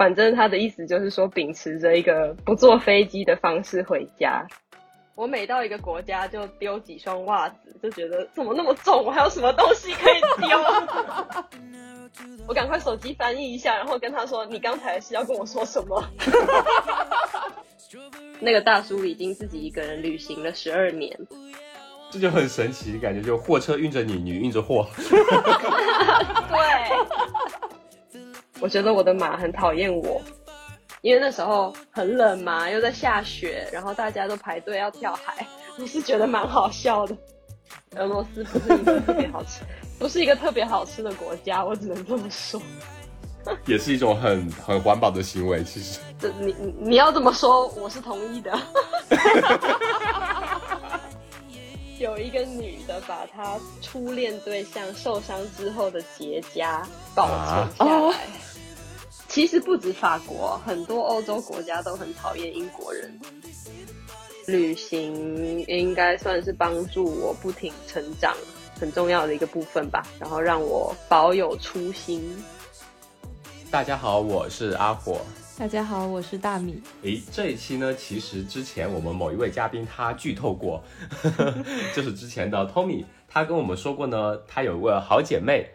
反正他的意思就是说，秉持着一个不坐飞机的方式回家。我每到一个国家就丢几双袜子，就觉得怎么那么重，我还有什么东西可以丢？我赶快手机翻译一下，然后跟他说：“你刚才是要跟我说什么？” 那个大叔已经自己一个人旅行了十二年，这就很神奇，感觉就货车运着你，你运着货。对，我觉得我的马很讨厌我。因为那时候很冷嘛，又在下雪，然后大家都排队要跳海，我是觉得蛮好笑的。俄罗斯不是一个特别好吃，不是一个特别好吃的国家，我只能这么说。也是一种很很环保的行为，其实。这你你你要这么说，我是同意的。有一个女的把她初恋对象受伤之后的结痂保存下来。其实不止法国，很多欧洲国家都很讨厌英国人。旅行应该算是帮助我不停成长很重要的一个部分吧，然后让我保有初心。大家好，我是阿火。大家好，我是大米。诶，这一期呢，其实之前我们某一位嘉宾他剧透过，就是之前的 Tommy，他跟我们说过呢，他有一位好姐妹。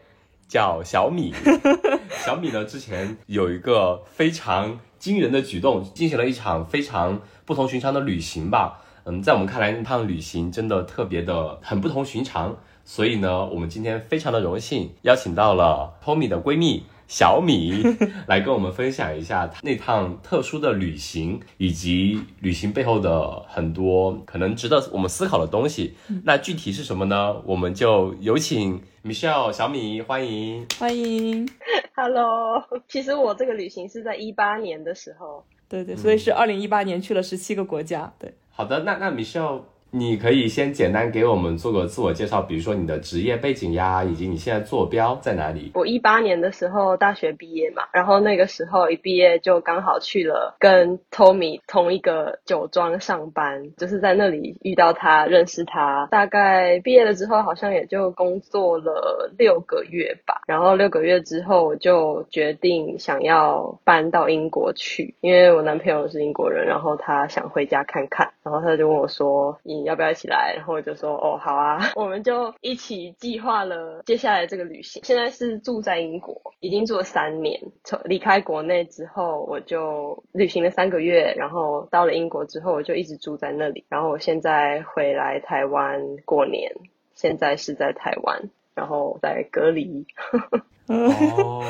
叫小米，小米呢之前有一个非常惊人的举动，进行了一场非常不同寻常的旅行吧。嗯，在我们看来，那趟旅行真的特别的很不同寻常。所以呢，我们今天非常的荣幸邀请到了 Tommy 的闺蜜。小米来跟我们分享一下那趟特殊的旅行，以及旅行背后的很多可能值得我们思考的东西。那具体是什么呢？我们就有请 Michelle 小米，欢迎欢迎，Hello。其实我这个旅行是在一八年的时候，对对，所以是二零一八年去了十七个国家。对，好的，那那 Michelle。你可以先简单给我们做个自我介绍，比如说你的职业背景呀，以及你现在坐标在哪里。我一八年的时候大学毕业嘛，然后那个时候一毕业就刚好去了跟 Tommy 同一个酒庄上班，就是在那里遇到他，认识他。大概毕业了之后，好像也就工作了六个月吧。然后六个月之后，我就决定想要搬到英国去，因为我男朋友是英国人，然后他想回家看看，然后他就问我说：“你。”要不要一起来？然后我就说哦，好啊，我们就一起计划了接下来这个旅行。现在是住在英国，已经住了三年。从离开国内之后，我就旅行了三个月，然后到了英国之后，我就一直住在那里。然后我现在回来台湾过年，现在是在台湾，然后在隔离。哦，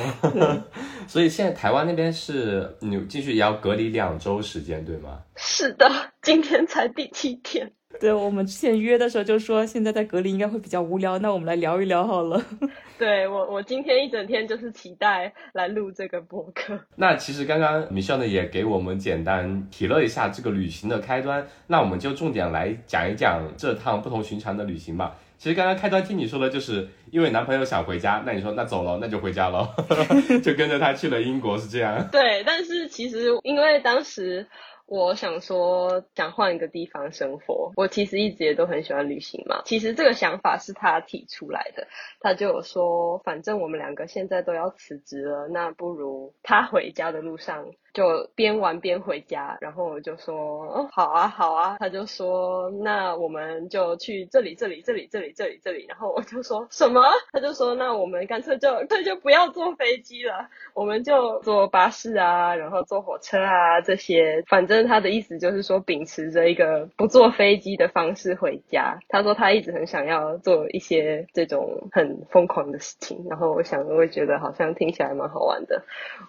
所以现在台湾那边是你继续也要隔离两周时间，对吗？是的，今天才第七天。对我们之前约的时候就说现在在隔离应该会比较无聊，那我们来聊一聊好了。对我，我今天一整天就是期待来录这个博客。那其实刚刚米笑呢也给我们简单提了一下这个旅行的开端，那我们就重点来讲一讲这趟不同寻常的旅行吧。其实刚刚开端听你说的，就是因为男朋友想回家，那你说那走了，那就回家了，就跟着他去了英国，是这样。对，但是其实因为当时。我想说，想换一个地方生活。我其实一直也都很喜欢旅行嘛。其实这个想法是他提出来的，他就有说，反正我们两个现在都要辞职了，那不如他回家的路上。就边玩边回家，然后我就说，哦，好啊，好啊。他就说，那我们就去这里，这里，这里，这里，这里，这里。然后我就说什么？他就说，那我们干脆就，对，就不要坐飞机了，我们就坐巴士啊，然后坐火车啊这些。反正他的意思就是说，秉持着一个不坐飞机的方式回家。他说他一直很想要做一些这种很疯狂的事情。然后我想，我会觉得好像听起来蛮好玩的，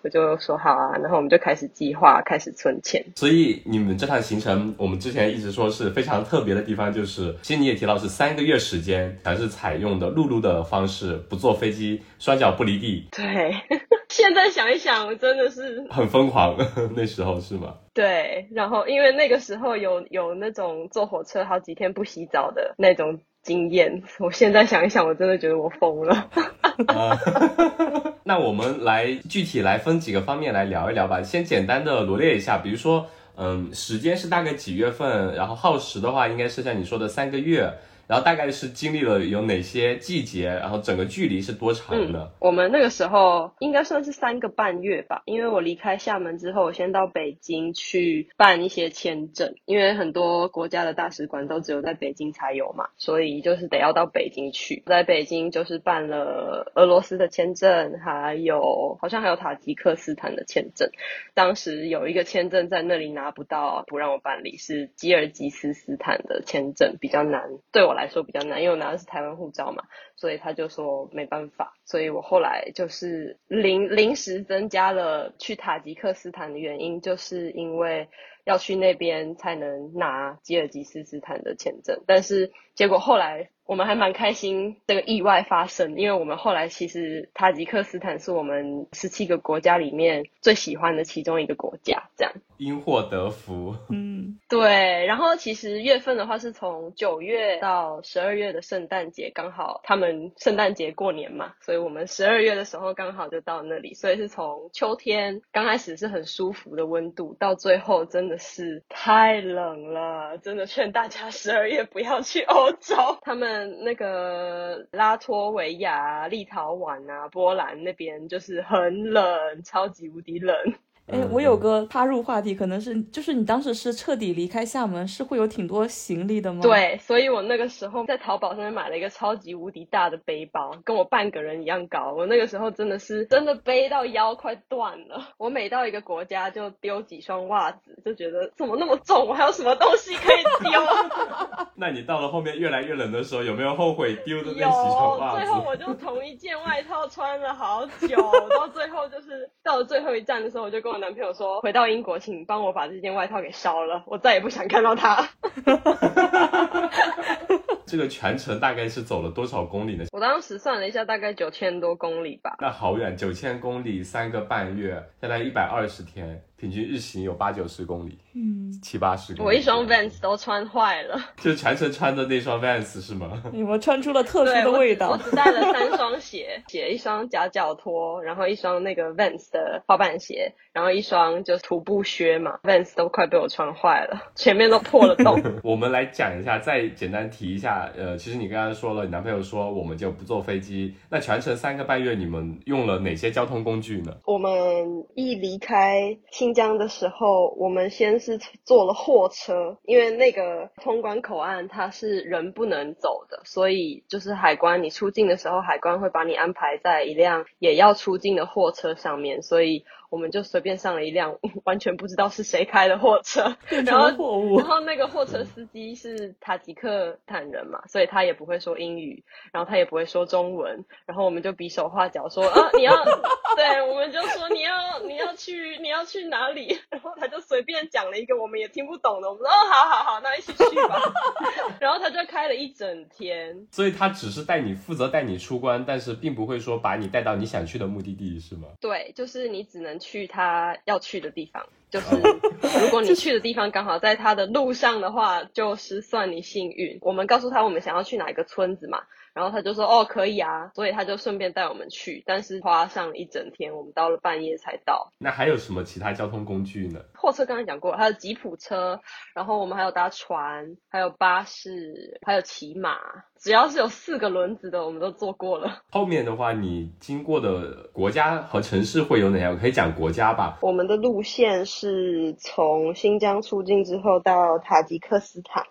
我就说好啊。然后我们就开。开始计划，开始存钱。所以你们这趟行程，我们之前一直说是非常特别的地方，就是其实你也提到是三个月时间，还是采用的陆路的方式，不坐飞机，双脚不离地。对，现在想一想，真的是 很疯狂。那时候是吗？对，然后因为那个时候有有那种坐火车好几天不洗澡的那种经验，我现在想一想，我真的觉得我疯了。那我们来具体来分几个方面来聊一聊吧。先简单的罗列一下，比如说，嗯，时间是大概几月份？然后耗时的话，应该是像你说的三个月。然后大概是经历了有哪些季节，然后整个距离是多长呢？我们那个时候应该算是三个半月吧，因为我离开厦门之后，我先到北京去办一些签证，因为很多国家的大使馆都只有在北京才有嘛，所以就是得要到北京去。在北京就是办了俄罗斯的签证，还有好像还有塔吉克斯坦的签证。当时有一个签证在那里拿不到，不让我办理，是吉尔吉斯斯坦的签证比较难，对我来说比较难，因为我拿的是台湾护照嘛，所以他就说没办法。所以我后来就是临临时增加了去塔吉克斯坦的原因，就是因为要去那边才能拿吉尔吉斯斯坦的签证，但是结果后来。我们还蛮开心这个意外发生，因为我们后来其实塔吉克斯坦是我们十七个国家里面最喜欢的其中一个国家，这样。因祸得福，嗯，对。然后其实月份的话是从九月到十二月的圣诞节，刚好他们圣诞节过年嘛，所以我们十二月的时候刚好就到那里，所以是从秋天刚开始是很舒服的温度，到最后真的是太冷了，真的劝大家十二月不要去欧洲，他们。那个拉脱维亚、立陶宛啊、波兰那边就是很冷，超级无敌冷。哎，我有个插入话题，可能是就是你当时是彻底离开厦门，是会有挺多行李的吗？对，所以我那个时候在淘宝上面买了一个超级无敌大的背包，跟我半个人一样高。我那个时候真的是真的背到腰快断了。我每到一个国家就丢几双袜子，就觉得怎么那么重，我还有什么东西可以丢？那你到了后面越来越冷的时候，有没有后悔丢的那几双袜子？最后我就同一件外套穿了好久，到最后就是到了最后一站的时候，我就跟我。男朋友说：“回到英国，请帮我把这件外套给烧了，我再也不想看到它。”这个全程大概是走了多少公里呢？我当时算了一下，大概九千多公里吧。那好远，九千公里，三个半月，相当于一百二十天。平均日行有八九十公里，嗯，七八十公里。我一双 Vans 都穿坏了，就是全程穿的那双 Vans 是吗？你们穿出了特殊的味道。我只带了三双鞋，鞋一双夹脚拖，然后一双那个 Vans 的滑板鞋，然后一双就是徒步靴嘛。Vans 都快被我穿坏了，前面都破了洞。我们来讲一下，再简单提一下，呃，其实你刚刚说了，你男朋友说我们就不坐飞机，那全程三个半月你们用了哪些交通工具呢？我们一离开。新疆的时候，我们先是坐了货车，因为那个通关口岸它是人不能走的，所以就是海关你出境的时候，海关会把你安排在一辆也要出境的货车上面，所以。我们就随便上了一辆 完全不知道是谁开的货车，然后，然后那个货车司机是塔吉克坦人嘛，所以他也不会说英语，然后他也不会说中文，然后我们就比手画脚说啊你要，对，我们就说你要你要去你要去哪里，然后他就随便讲了一个我们也听不懂的，我们说哦好好好，那一起去吧，然后他就开了一整天，所以他只是带你负责带你出关，但是并不会说把你带到你想去的目的地是吗？对，就是你只能。去他要去的地方，就是如果你去的地方刚好在他的路上的话，就是算你幸运。我们告诉他我们想要去哪一个村子嘛。然后他就说哦可以啊，所以他就顺便带我们去，但是花上一整天，我们到了半夜才到。那还有什么其他交通工具呢？货车刚才讲过，还有吉普车，然后我们还有搭船，还有巴士，还有骑马，只要是有四个轮子的，我们都坐过了。后面的话，你经过的国家和城市会有哪些？我可以讲国家吧。我们的路线是从新疆出境之后到塔吉克斯坦。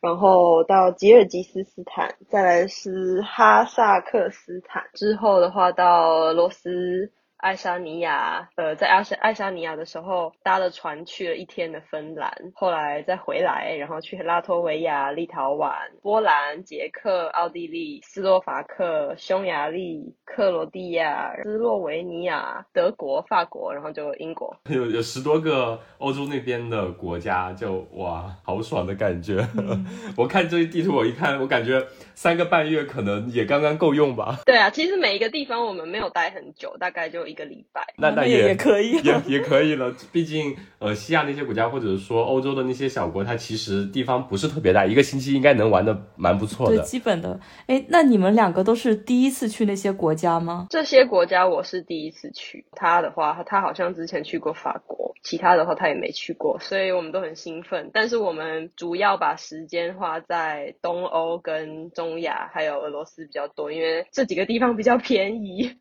然后到吉尔吉斯斯坦，再来是哈萨克斯坦，之后的话到俄罗斯。爱沙尼亚，呃，在爱沙爱沙尼亚的时候搭了船去了一天的芬兰，后来再回来，然后去拉脱维亚、立陶宛、波兰、捷克、奥地利、斯洛伐克、匈牙利、克罗地亚、斯洛维尼亚、德国、法国，然后就英国，有有十多个欧洲那边的国家，就哇，好爽的感觉。我看这地图，我一看，我感觉三个半月可能也刚刚够用吧。对啊，其实每一个地方我们没有待很久，大概就。一个礼拜，那那也也可以，也也可以了。毕竟，呃，西亚那些国家，或者说欧洲的那些小国，它其实地方不是特别大，一个星期应该能玩的蛮不错的。对，基本的。哎，那你们两个都是第一次去那些国家吗？这些国家我是第一次去。他的话，他好像之前去过法国。其他的话他也没去过，所以我们都很兴奋。但是我们主要把时间花在东欧跟中亚还有俄罗斯比较多，因为这几个地方比较便宜。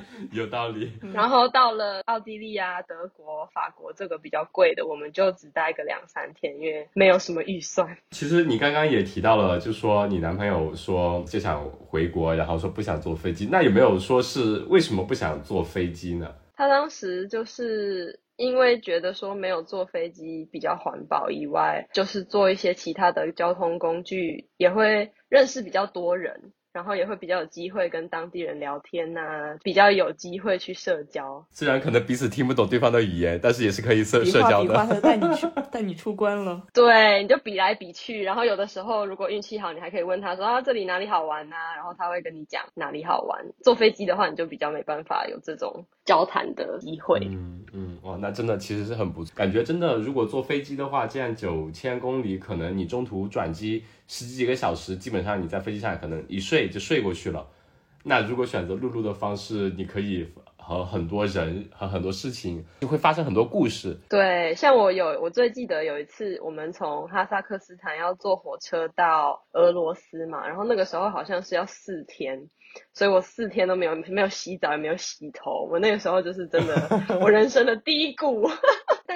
有道理。然后到了奥地利啊、德国、法国这个比较贵的，我们就只待个两三天，因为没有什么预算。其实你刚刚也提到了，就说你男朋友说就想回国，然后说不想坐飞机，那有没有说是为什么不想坐飞机呢？他当时就是因为觉得说没有坐飞机比较环保以外，就是坐一些其他的交通工具也会认识比较多人。然后也会比较有机会跟当地人聊天呐，比较有机会去社交。虽然可能彼此听不懂对方的语言，但是也是可以社社交的。比划比带你去 带你出关了。对，你就比来比去，然后有的时候如果运气好，你还可以问他说啊这里哪里好玩呐，然后他会跟你讲哪里好玩。坐飞机的话，你就比较没办法有这种交谈的机会。嗯嗯，哇，那真的其实是很不错，感觉真的如果坐飞机的话，这样九千公里，可能你中途转机。十几个小时，基本上你在飞机上可能一睡就睡过去了。那如果选择陆路的方式，你可以和很多人和很多事情就会发生很多故事。对，像我有我最记得有一次，我们从哈萨克斯坦要坐火车到俄罗斯嘛，然后那个时候好像是要四天。所以我四天都没有没有洗澡也没有洗头，我那个时候就是真的 我人生的低谷。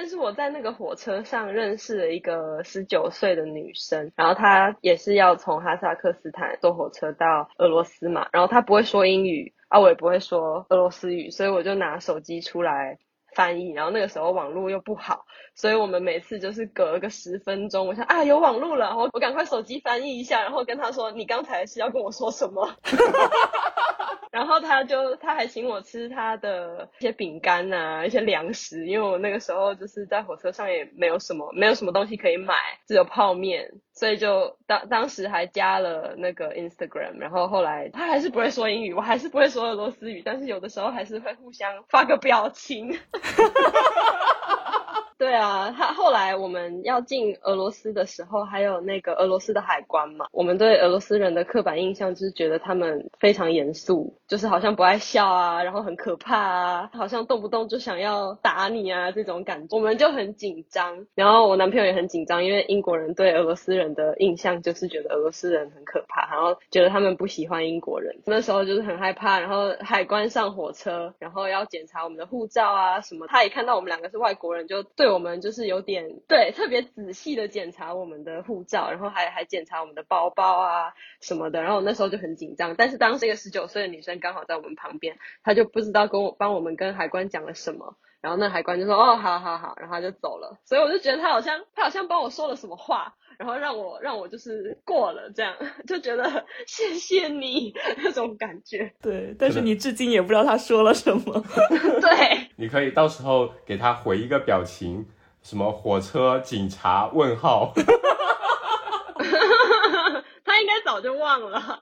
但是我在那个火车上认识了一个十九岁的女生，然后她也是要从哈萨克斯坦坐火车到俄罗斯嘛，然后她不会说英语啊，我也不会说俄罗斯语，所以我就拿手机出来。翻译，然后那个时候网络又不好，所以我们每次就是隔个十分钟，我想啊有网络了，我我赶快手机翻译一下，然后跟他说你刚才是要跟我说什么？然后他就他还请我吃他的一些饼干啊，一些粮食，因为我那个时候就是在火车上也没有什么没有什么东西可以买，只有泡面，所以就当当时还加了那个 Instagram，然后后来他还是不会说英语，我还是不会说俄罗斯语，但是有的时候还是会互相发个表情。对啊，他后来我们要进俄罗斯的时候，还有那个俄罗斯的海关嘛。我们对俄罗斯人的刻板印象就是觉得他们非常严肃，就是好像不爱笑啊，然后很可怕啊，好像动不动就想要打你啊这种感觉，我们就很紧张。然后我男朋友也很紧张，因为英国人对俄罗斯人的印象就是觉得俄罗斯人很可怕，然后觉得他们不喜欢英国人。那时候就是很害怕，然后海关上火车，然后要检查我们的护照啊什么。他一看到我们两个是外国人，就对。我们就是有点对特别仔细的检查我们的护照，然后还还检查我们的包包啊什么的，然后那时候就很紧张。但是当时一个十九岁的女生刚好在我们旁边，他就不知道跟我帮我们跟海关讲了什么，然后那海关就说哦好好好，然后他就走了。所以我就觉得他好像他好像帮我说了什么话，然后让我让我就是过了这样，就觉得谢谢你那种感觉。对，但是你至今也不知道他说了什么。对。你可以到时候给他回一个表情，什么火车警察问号，他应该早就忘了。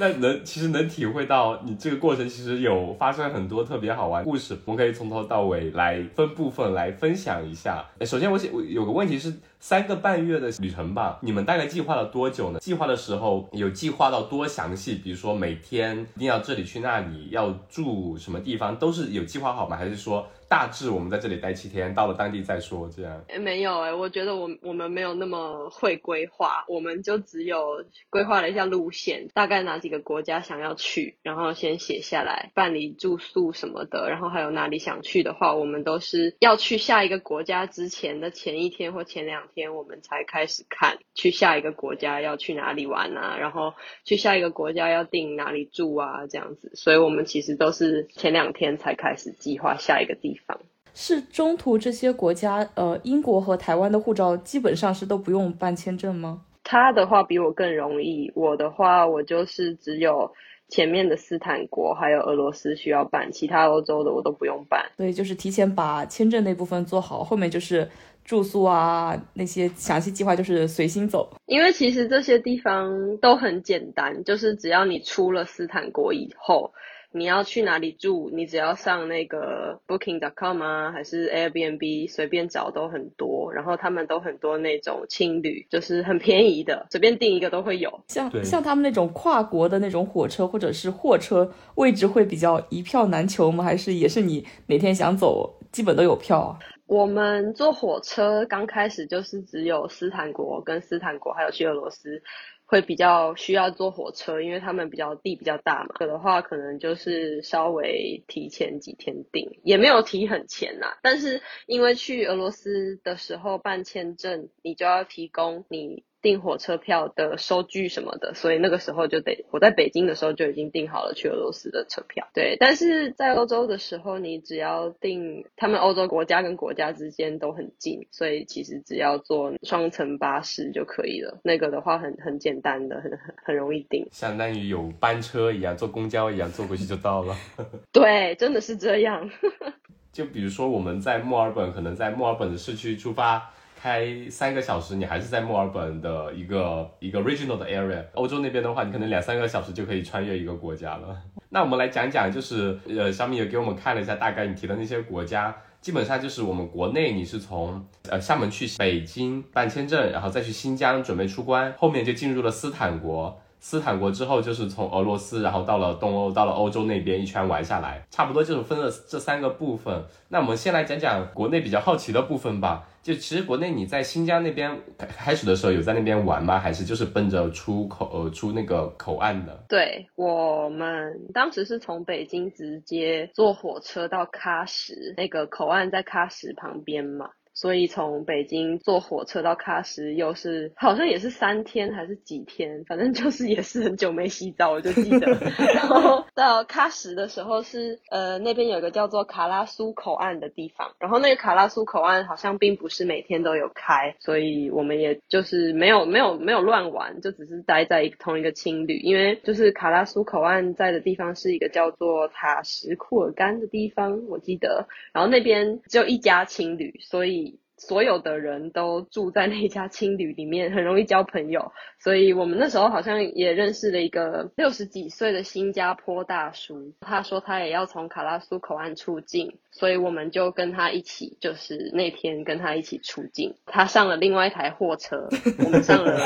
那能其实能体会到你这个过程其实有发生很多特别好玩故事，我们可以从头到尾来分部分来分享一下。首先我我有个问题是。三个半月的旅程吧，你们大概计划了多久呢？计划的时候有计划到多详细？比如说每天一定要这里去那里，要住什么地方，都是有计划好吗？还是说大致我们在这里待七天，到了当地再说这样？没有哎，我觉得我我们没有那么会规划，我们就只有规划了一下路线，大概哪几个国家想要去，然后先写下来，办理住宿什么的，然后还有哪里想去的话，我们都是要去下一个国家之前的前一天或前两。天我们才开始看去下一个国家要去哪里玩啊，然后去下一个国家要订哪里住啊，这样子，所以我们其实都是前两天才开始计划下一个地方。是中途这些国家，呃，英国和台湾的护照基本上是都不用办签证吗？他的话比我更容易，我的话我就是只有前面的斯坦国还有俄罗斯需要办，其他欧洲的我都不用办。所以就是提前把签证那部分做好，后面就是。住宿啊，那些详细计划就是随心走。因为其实这些地方都很简单，就是只要你出了斯坦国以后，你要去哪里住，你只要上那个 Booking.com 啊，还是 Airbnb，随便找都很多。然后他们都很多那种青旅，就是很便宜的，随便订一个都会有。像像他们那种跨国的那种火车或者是货车，位置会比较一票难求吗？还是也是你哪天想走，基本都有票啊？我们坐火车刚开始就是只有斯坦国跟斯坦国，还有去俄罗斯会比较需要坐火车，因为他们比较地比较大嘛。有的话可能就是稍微提前几天订，也没有提很前呐、但是因为去俄罗斯的时候办签证，你就要提供你。订火车票的收据什么的，所以那个时候就得我在北京的时候就已经订好了去俄罗斯的车票。对，但是在欧洲的时候，你只要订，他们欧洲国家跟国家之间都很近，所以其实只要坐双层巴士就可以了。那个的话很很简单的，很很很容易订。相当于有班车一样，坐公交一样，坐过去就到了。对，真的是这样。就比如说我们在墨尔本，可能在墨尔本的市区出发，开三个小时，你还是在墨尔本的一个一个 regional 的 area。欧洲那边的话，你可能两三个小时就可以穿越一个国家了。那我们来讲讲，就是呃，小米也给我们看了一下大概你提的那些国家。基本上就是我们国内，你是从呃厦门去北京办签证，然后再去新疆准备出关，后面就进入了斯坦国。斯坦国之后就是从俄罗斯，然后到了东欧，到了欧洲那边一圈玩下来，差不多就是分了这三个部分。那我们先来讲讲国内比较好奇的部分吧。就其实国内你在新疆那边开始的时候有在那边玩吗？还是就是奔着出口呃出那个口岸的？对我们当时是从北京直接坐火车到喀什，那个口岸在喀什旁边嘛。所以从北京坐火车到喀什，又是好像也是三天还是几天，反正就是也是很久没洗澡，我就记得。然后到喀什的时候是呃那边有一个叫做卡拉苏口岸的地方，然后那个卡拉苏口岸好像并不是每天都有开，所以我们也就是没有没有没有乱玩，就只是待在一个同一个青旅，因为就是卡拉苏口岸在的地方是一个叫做塔什库尔干的地方，我记得，然后那边只有一家青旅，所以。所有的人都住在那家青旅里面，很容易交朋友。所以我们那时候好像也认识了一个六十几岁的新加坡大叔，他说他也要从卡拉苏口岸出境，所以我们就跟他一起，就是那天跟他一起出境。他上了另外一台货车，我们上了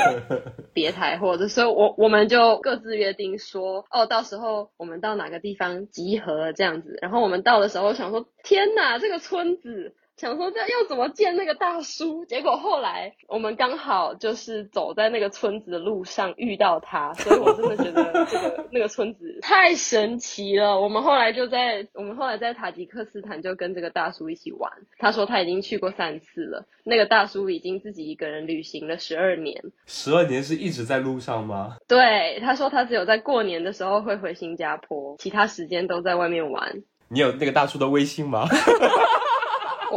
别台货车，所以我我们就各自约定说，哦，到时候我们到哪个地方集合这样子。然后我们到的时候想说，天哪，这个村子。想说这要怎么见那个大叔，结果后来我们刚好就是走在那个村子的路上遇到他，所以我真的觉得这个那个村子太神奇了。我们后来就在我们后来在塔吉克斯坦就跟这个大叔一起玩，他说他已经去过三次了，那个大叔已经自己一个人旅行了十二年。十二年是一直在路上吗？对，他说他只有在过年的时候会回新加坡，其他时间都在外面玩。你有那个大叔的微信吗？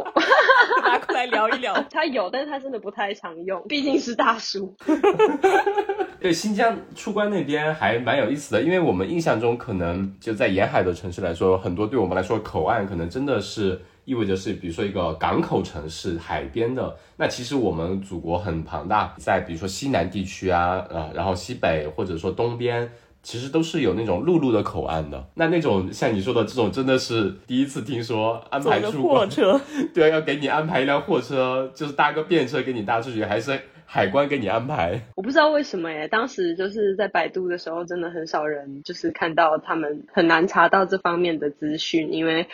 拿过来聊一聊。他有，但是他真的不太常用，毕竟是大叔。对，新疆出关那边还蛮有意思的，因为我们印象中可能就在沿海的城市来说，很多对我们来说口岸可能真的是意味着是，比如说一个港口城市、海边的。那其实我们祖国很庞大，在比如说西南地区啊，呃，然后西北或者说东边。其实都是有那种陆路的口岸的，那那种像你说的这种，真的是第一次听说安排出关，货车，对，要给你安排一辆货车，就是搭个便车给你搭出去，还是海关给你安排？我不知道为什么耶，当时就是在百度的时候，真的很少人就是看到他们很难查到这方面的资讯，因为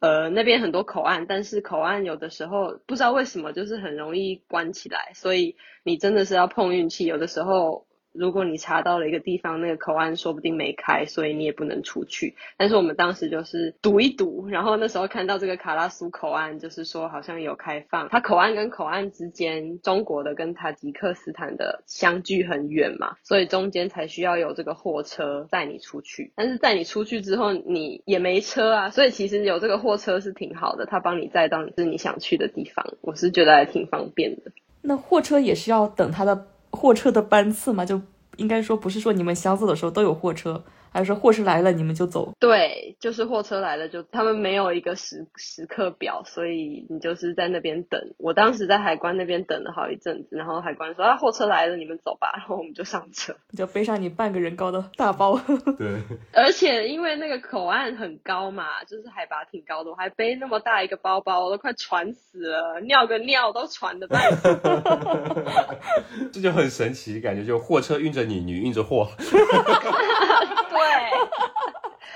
呃那边很多口岸，但是口岸有的时候不知道为什么就是很容易关起来，所以你真的是要碰运气，有的时候。如果你查到了一个地方，那个口岸说不定没开，所以你也不能出去。但是我们当时就是赌一赌，然后那时候看到这个卡拉苏口岸，就是说好像有开放。它口岸跟口岸之间，中国的跟塔吉克斯坦的相距很远嘛，所以中间才需要有这个货车载你出去。但是载你出去之后，你也没车啊，所以其实有这个货车是挺好的，它帮你载到是你想去的地方。我是觉得还挺方便的。那货车也是要等它的货车的班次嘛？就应该说不是说你们想走的时候都有货车，还是说货车来了你们就走？对，就是货车来了就他们没有一个时时刻表，所以你就是在那边等。我当时在海关那边等了好一阵子，然后海关说啊货车来了，你们走吧，然后我们就上车。就背上你半个人高的大包，对，而且因为那个口岸很高嘛，就是海拔挺高的，我还背那么大一个包包，我都快喘死了，尿个尿都喘的半死。这就很神奇，感觉就货车运着你，你运着货。对，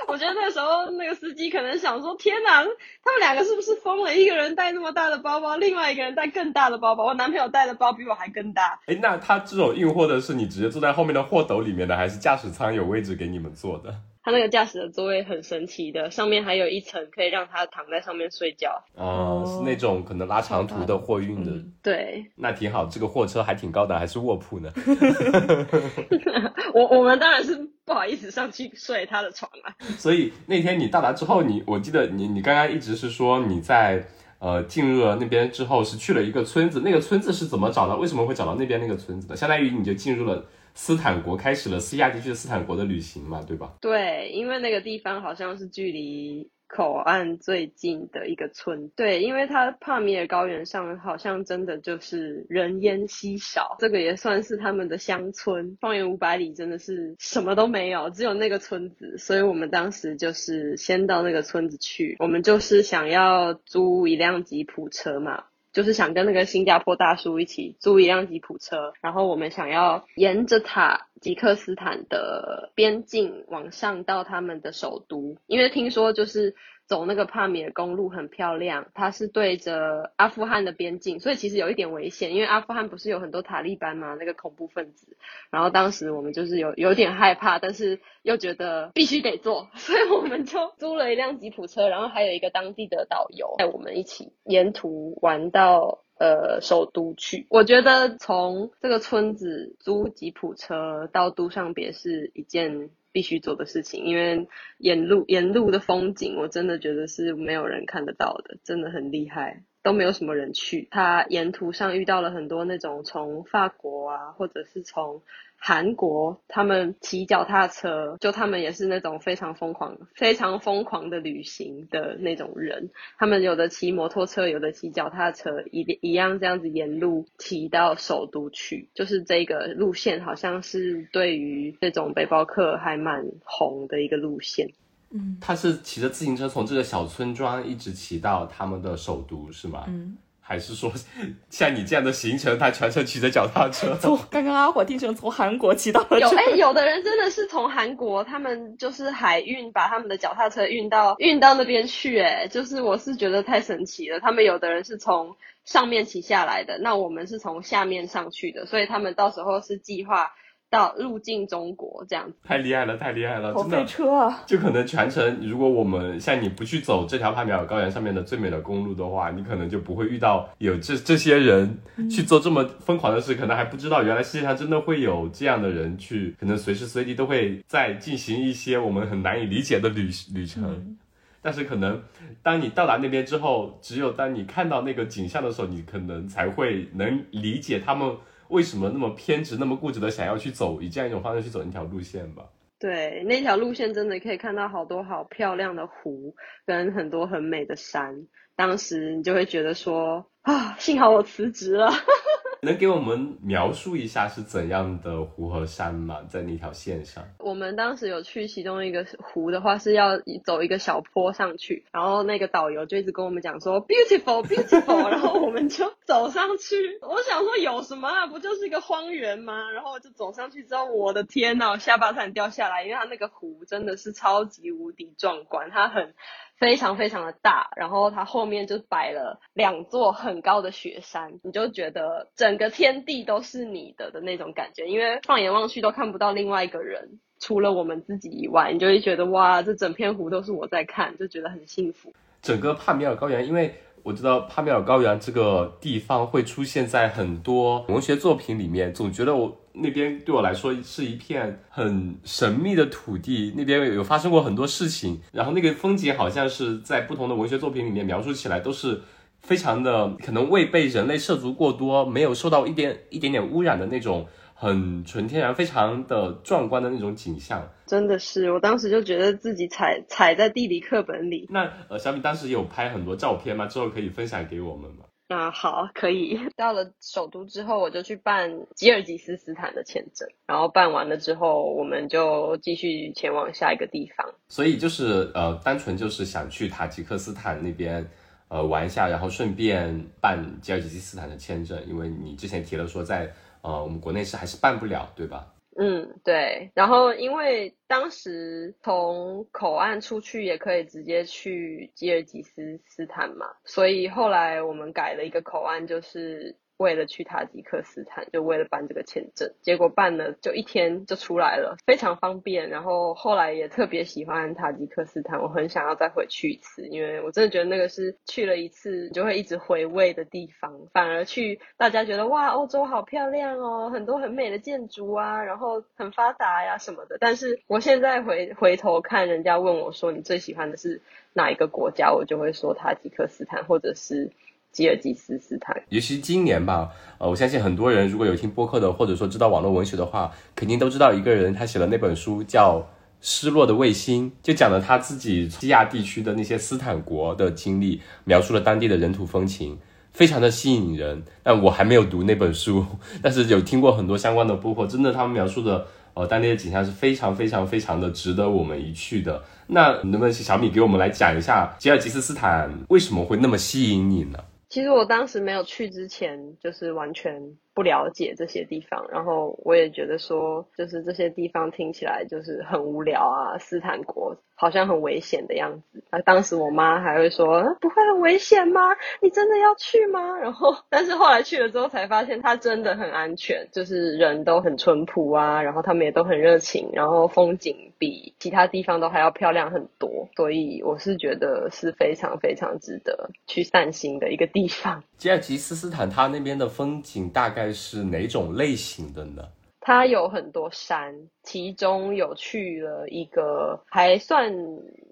我觉得那时候那个司机可能想说：天呐，他们两个是不是疯了？一个人带那么大的包包，另外一个人带更大的包包。我男朋友带的包比我还更大。哎，那他这种运货的是你直接坐在后面的货斗里面的，还是驾驶舱有位置给你们坐的？他那个驾驶的座位很神奇的，上面还有一层可以让他躺在上面睡觉。哦，是那种可能拉长途的货运的，对，那挺好。这个货车还挺高的，还是卧铺呢？我我们当然是不好意思上去睡他的床了。所以那天你到达之后，你我记得你你刚刚一直是说你在呃进入了那边之后是去了一个村子，那个村子是怎么找到？为什么会找到那边那个村子的？相当于你就进入了。斯坦国开始了西亚地区斯坦国的旅行嘛，对吧？对，因为那个地方好像是距离口岸最近的一个村。对，因为它帕米尔高原上好像真的就是人烟稀少，这个也算是他们的乡村。方圆五百里真的是什么都没有，只有那个村子。所以我们当时就是先到那个村子去，我们就是想要租一辆吉普车嘛。就是想跟那个新加坡大叔一起租一辆吉普车，然后我们想要沿着塔吉克斯坦的边境往上到他们的首都，因为听说就是。走那个帕米尔公路很漂亮，它是对着阿富汗的边境，所以其实有一点危险，因为阿富汗不是有很多塔利班嘛，那个恐怖分子。然后当时我们就是有有点害怕，但是又觉得必须得做，所以我们就租了一辆吉普车，然后还有一个当地的导游带我们一起沿途玩到呃首都去。我觉得从这个村子租吉普车到都上别是一件。必须做的事情，因为沿路沿路的风景，我真的觉得是没有人看得到的，真的很厉害，都没有什么人去。他沿途上遇到了很多那种从法国啊，或者是从。韩国他们骑脚踏车，就他们也是那种非常疯狂、非常疯狂的旅行的那种人。他们有的骑摩托车，有的骑脚踏车，一一样这样子沿路骑到首都去。就是这个路线，好像是对于这种背包客还蛮红的一个路线。嗯，他是骑着自行车从这个小村庄一直骑到他们的首都，是吗？嗯。还是说，像你这样的行程，他全程骑着脚踏车？从刚刚阿火听成从韩国骑到了有哎，有的人真的是从韩国，他们就是海运把他们的脚踏车运到运到那边去，哎，就是我是觉得太神奇了。他们有的人是从上面骑下来的，那我们是从下面上去的，所以他们到时候是计划。到入境中国这样子，太厉害了，太厉害了，好费车啊！就可能全程，如果我们像你不去走这条帕米尔高原上面的最美的公路的话，你可能就不会遇到有这这些人去做这么疯狂的事，可能还不知道原来世界上真的会有这样的人去，可能随时随地都会在进行一些我们很难以理解的旅旅程。但是可能当你到达那边之后，只有当你看到那个景象的时候，你可能才会能理解他们。为什么那么偏执、那么固执的想要去走以这样一种方式去走那条路线吧？对，那条路线真的可以看到好多好漂亮的湖，跟很多很美的山。当时你就会觉得说啊，幸好我辞职了。能给我们描述一下是怎样的湖和山吗？在那条线上，我们当时有去其中一个湖的话，是要走一个小坡上去，然后那个导游就一直跟我们讲说 beautiful beautiful，然后我们就走上去。我想说有什么啊？不就是一个荒原吗？然后就走上去之后，我的天呐，下巴差点掉下来，因为它那个湖真的是超级无敌壮观，它很。非常非常的大，然后它后面就摆了两座很高的雪山，你就觉得整个天地都是你的的那种感觉，因为放眼望去都看不到另外一个人，除了我们自己以外，你就会觉得哇，这整片湖都是我在看，就觉得很幸福。整个帕米尔高原，因为。我知道帕米尔高原这个地方会出现在很多文学作品里面，总觉得我那边对我来说是一片很神秘的土地，那边有发生过很多事情，然后那个风景好像是在不同的文学作品里面描述起来都是非常的可能未被人类涉足过多，没有受到一点一点点污染的那种。很纯天然、非常的壮观的那种景象。真的是，我当时就觉得自己踩踩在地理课本里。那呃，小米当时有拍很多照片吗？之后可以分享给我们吗？啊，好，可以。到了首都之后，我就去办吉尔吉斯斯坦的签证，然后办完了之后，我们就继续前往下一个地方。所以就是呃，单纯就是想去塔吉克斯坦那边呃玩一下，然后顺便办吉尔吉斯斯坦的签证，因为你之前提了说在呃我们国内是还是办不了，对吧？嗯，对。然后因为当时从口岸出去也可以直接去吉尔吉斯斯坦嘛，所以后来我们改了一个口岸，就是。为了去塔吉克斯坦，就为了办这个签证，结果办了就一天就出来了，非常方便。然后后来也特别喜欢塔吉克斯坦，我很想要再回去一次，因为我真的觉得那个是去了一次就会一直回味的地方。反而去大家觉得哇，欧洲好漂亮哦，很多很美的建筑啊，然后很发达呀什么的。但是我现在回回头看，人家问我说你最喜欢的是哪一个国家，我就会说塔吉克斯坦，或者是。吉尔吉斯斯坦，尤其今年吧，呃，我相信很多人如果有听播客的，或者说知道网络文学的话，肯定都知道一个人，他写了那本书叫《失落的卫星》，就讲了他自己西亚地区的那些斯坦国的经历，描述了当地的人土风情，非常的吸引人。但我还没有读那本书，但是有听过很多相关的播客，真的他们描述的呃当地的景象是非常非常非常的值得我们一去的。那能不能请小米给我们来讲一下吉尔吉斯斯坦为什么会那么吸引你呢？其实我当时没有去之前，就是完全不了解这些地方，然后我也觉得说，就是这些地方听起来就是很无聊啊，斯坦国。好像很危险的样子，啊，当时我妈还会说不会很危险吗？你真的要去吗？然后，但是后来去了之后才发现它真的很安全，就是人都很淳朴啊，然后他们也都很热情，然后风景比其他地方都还要漂亮很多，所以我是觉得是非常非常值得去散心的一个地方。吉尔吉斯斯坦它那边的风景大概是哪种类型的呢？它有很多山，其中有去了一个还算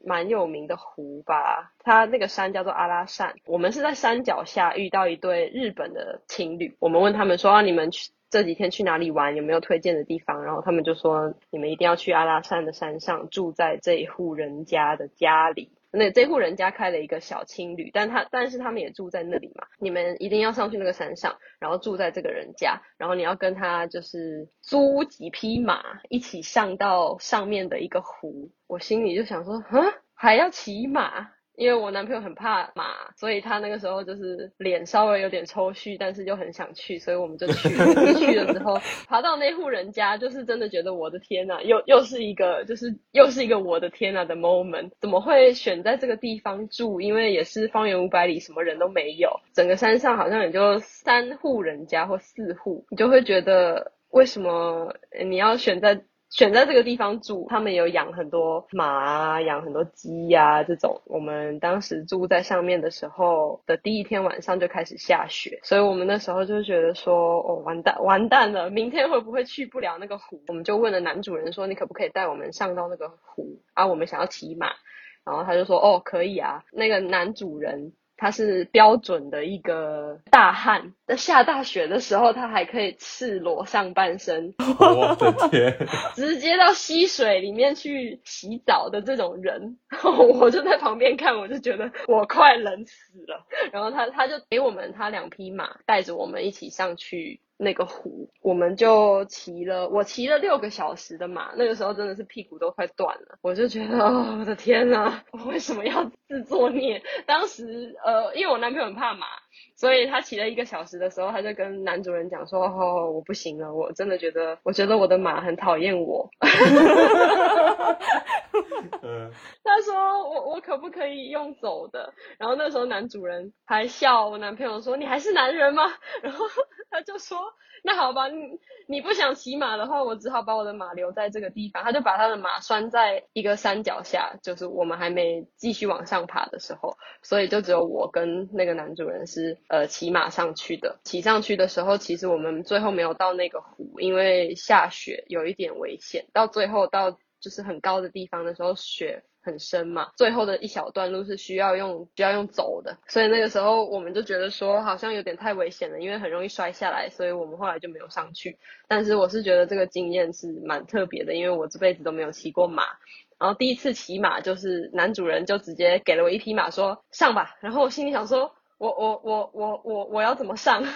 蛮有名的湖吧。它那个山叫做阿拉善。我们是在山脚下遇到一对日本的情侣，我们问他们说：“你们去这几天去哪里玩？有没有推荐的地方？”然后他们就说：“你们一定要去阿拉善的山上，住在这一户人家的家里。”那这户人家开了一个小青旅，但他但是他们也住在那里嘛。你们一定要上去那个山上，然后住在这个人家，然后你要跟他就是租几匹马，一起上到上面的一个湖。我心里就想说，啊，还要骑马？因为我男朋友很怕马，所以他那个时候就是脸稍微有点抽搐，但是又很想去，所以我们就去。去了之后，爬到那户人家，就是真的觉得我的天呐，又又是一个，就是又是一个我的天呐的 moment。怎么会选在这个地方住？因为也是方圆五百里，什么人都没有，整个山上好像也就三户人家或四户，你就会觉得为什么你要选在？选在这个地方住，他们有养很多马啊，养很多鸡呀，这种。我们当时住在上面的时候的第一天晚上就开始下雪，所以我们那时候就觉得说，哦，完蛋，完蛋了，明天会不会去不了那个湖？我们就问了男主人说，你可不可以带我们上到那个湖？啊，我们想要骑马，然后他就说，哦，可以啊。那个男主人。他是标准的一个大汉，在下大雪的时候，他还可以赤裸上半身，我的天，直接到溪水里面去洗澡的这种人，我就在旁边看，我就觉得我快冷死了。然后他他就给我们他两匹马，带着我们一起上去。那个湖，我们就骑了，我骑了六个小时的马，那个时候真的是屁股都快断了，我就觉得，哦，我的天呐，我为什么要自作孽？当时，呃，因为我男朋友很怕马，所以他骑了一个小时的时候，他就跟男主人讲说，哦，我不行了，我真的觉得，我觉得我的马很讨厌我。他说我我可不可以用走的？然后那时候男主人还笑我男朋友说你还是男人吗？然后他就说那好吧，你你不想骑马的话，我只好把我的马留在这个地方。他就把他的马拴在一个山脚下，就是我们还没继续往上爬的时候，所以就只有我跟那个男主人是呃骑马上去的。骑上去的时候，其实我们最后没有到那个湖，因为下雪有一点危险。到最后到。就是很高的地方的时候，雪很深嘛，最后的一小段路是需要用需要用走的，所以那个时候我们就觉得说好像有点太危险了，因为很容易摔下来，所以我们后来就没有上去。但是我是觉得这个经验是蛮特别的，因为我这辈子都没有骑过马，然后第一次骑马就是男主人就直接给了我一匹马说上吧，然后我心里想说我我我我我我要怎么上？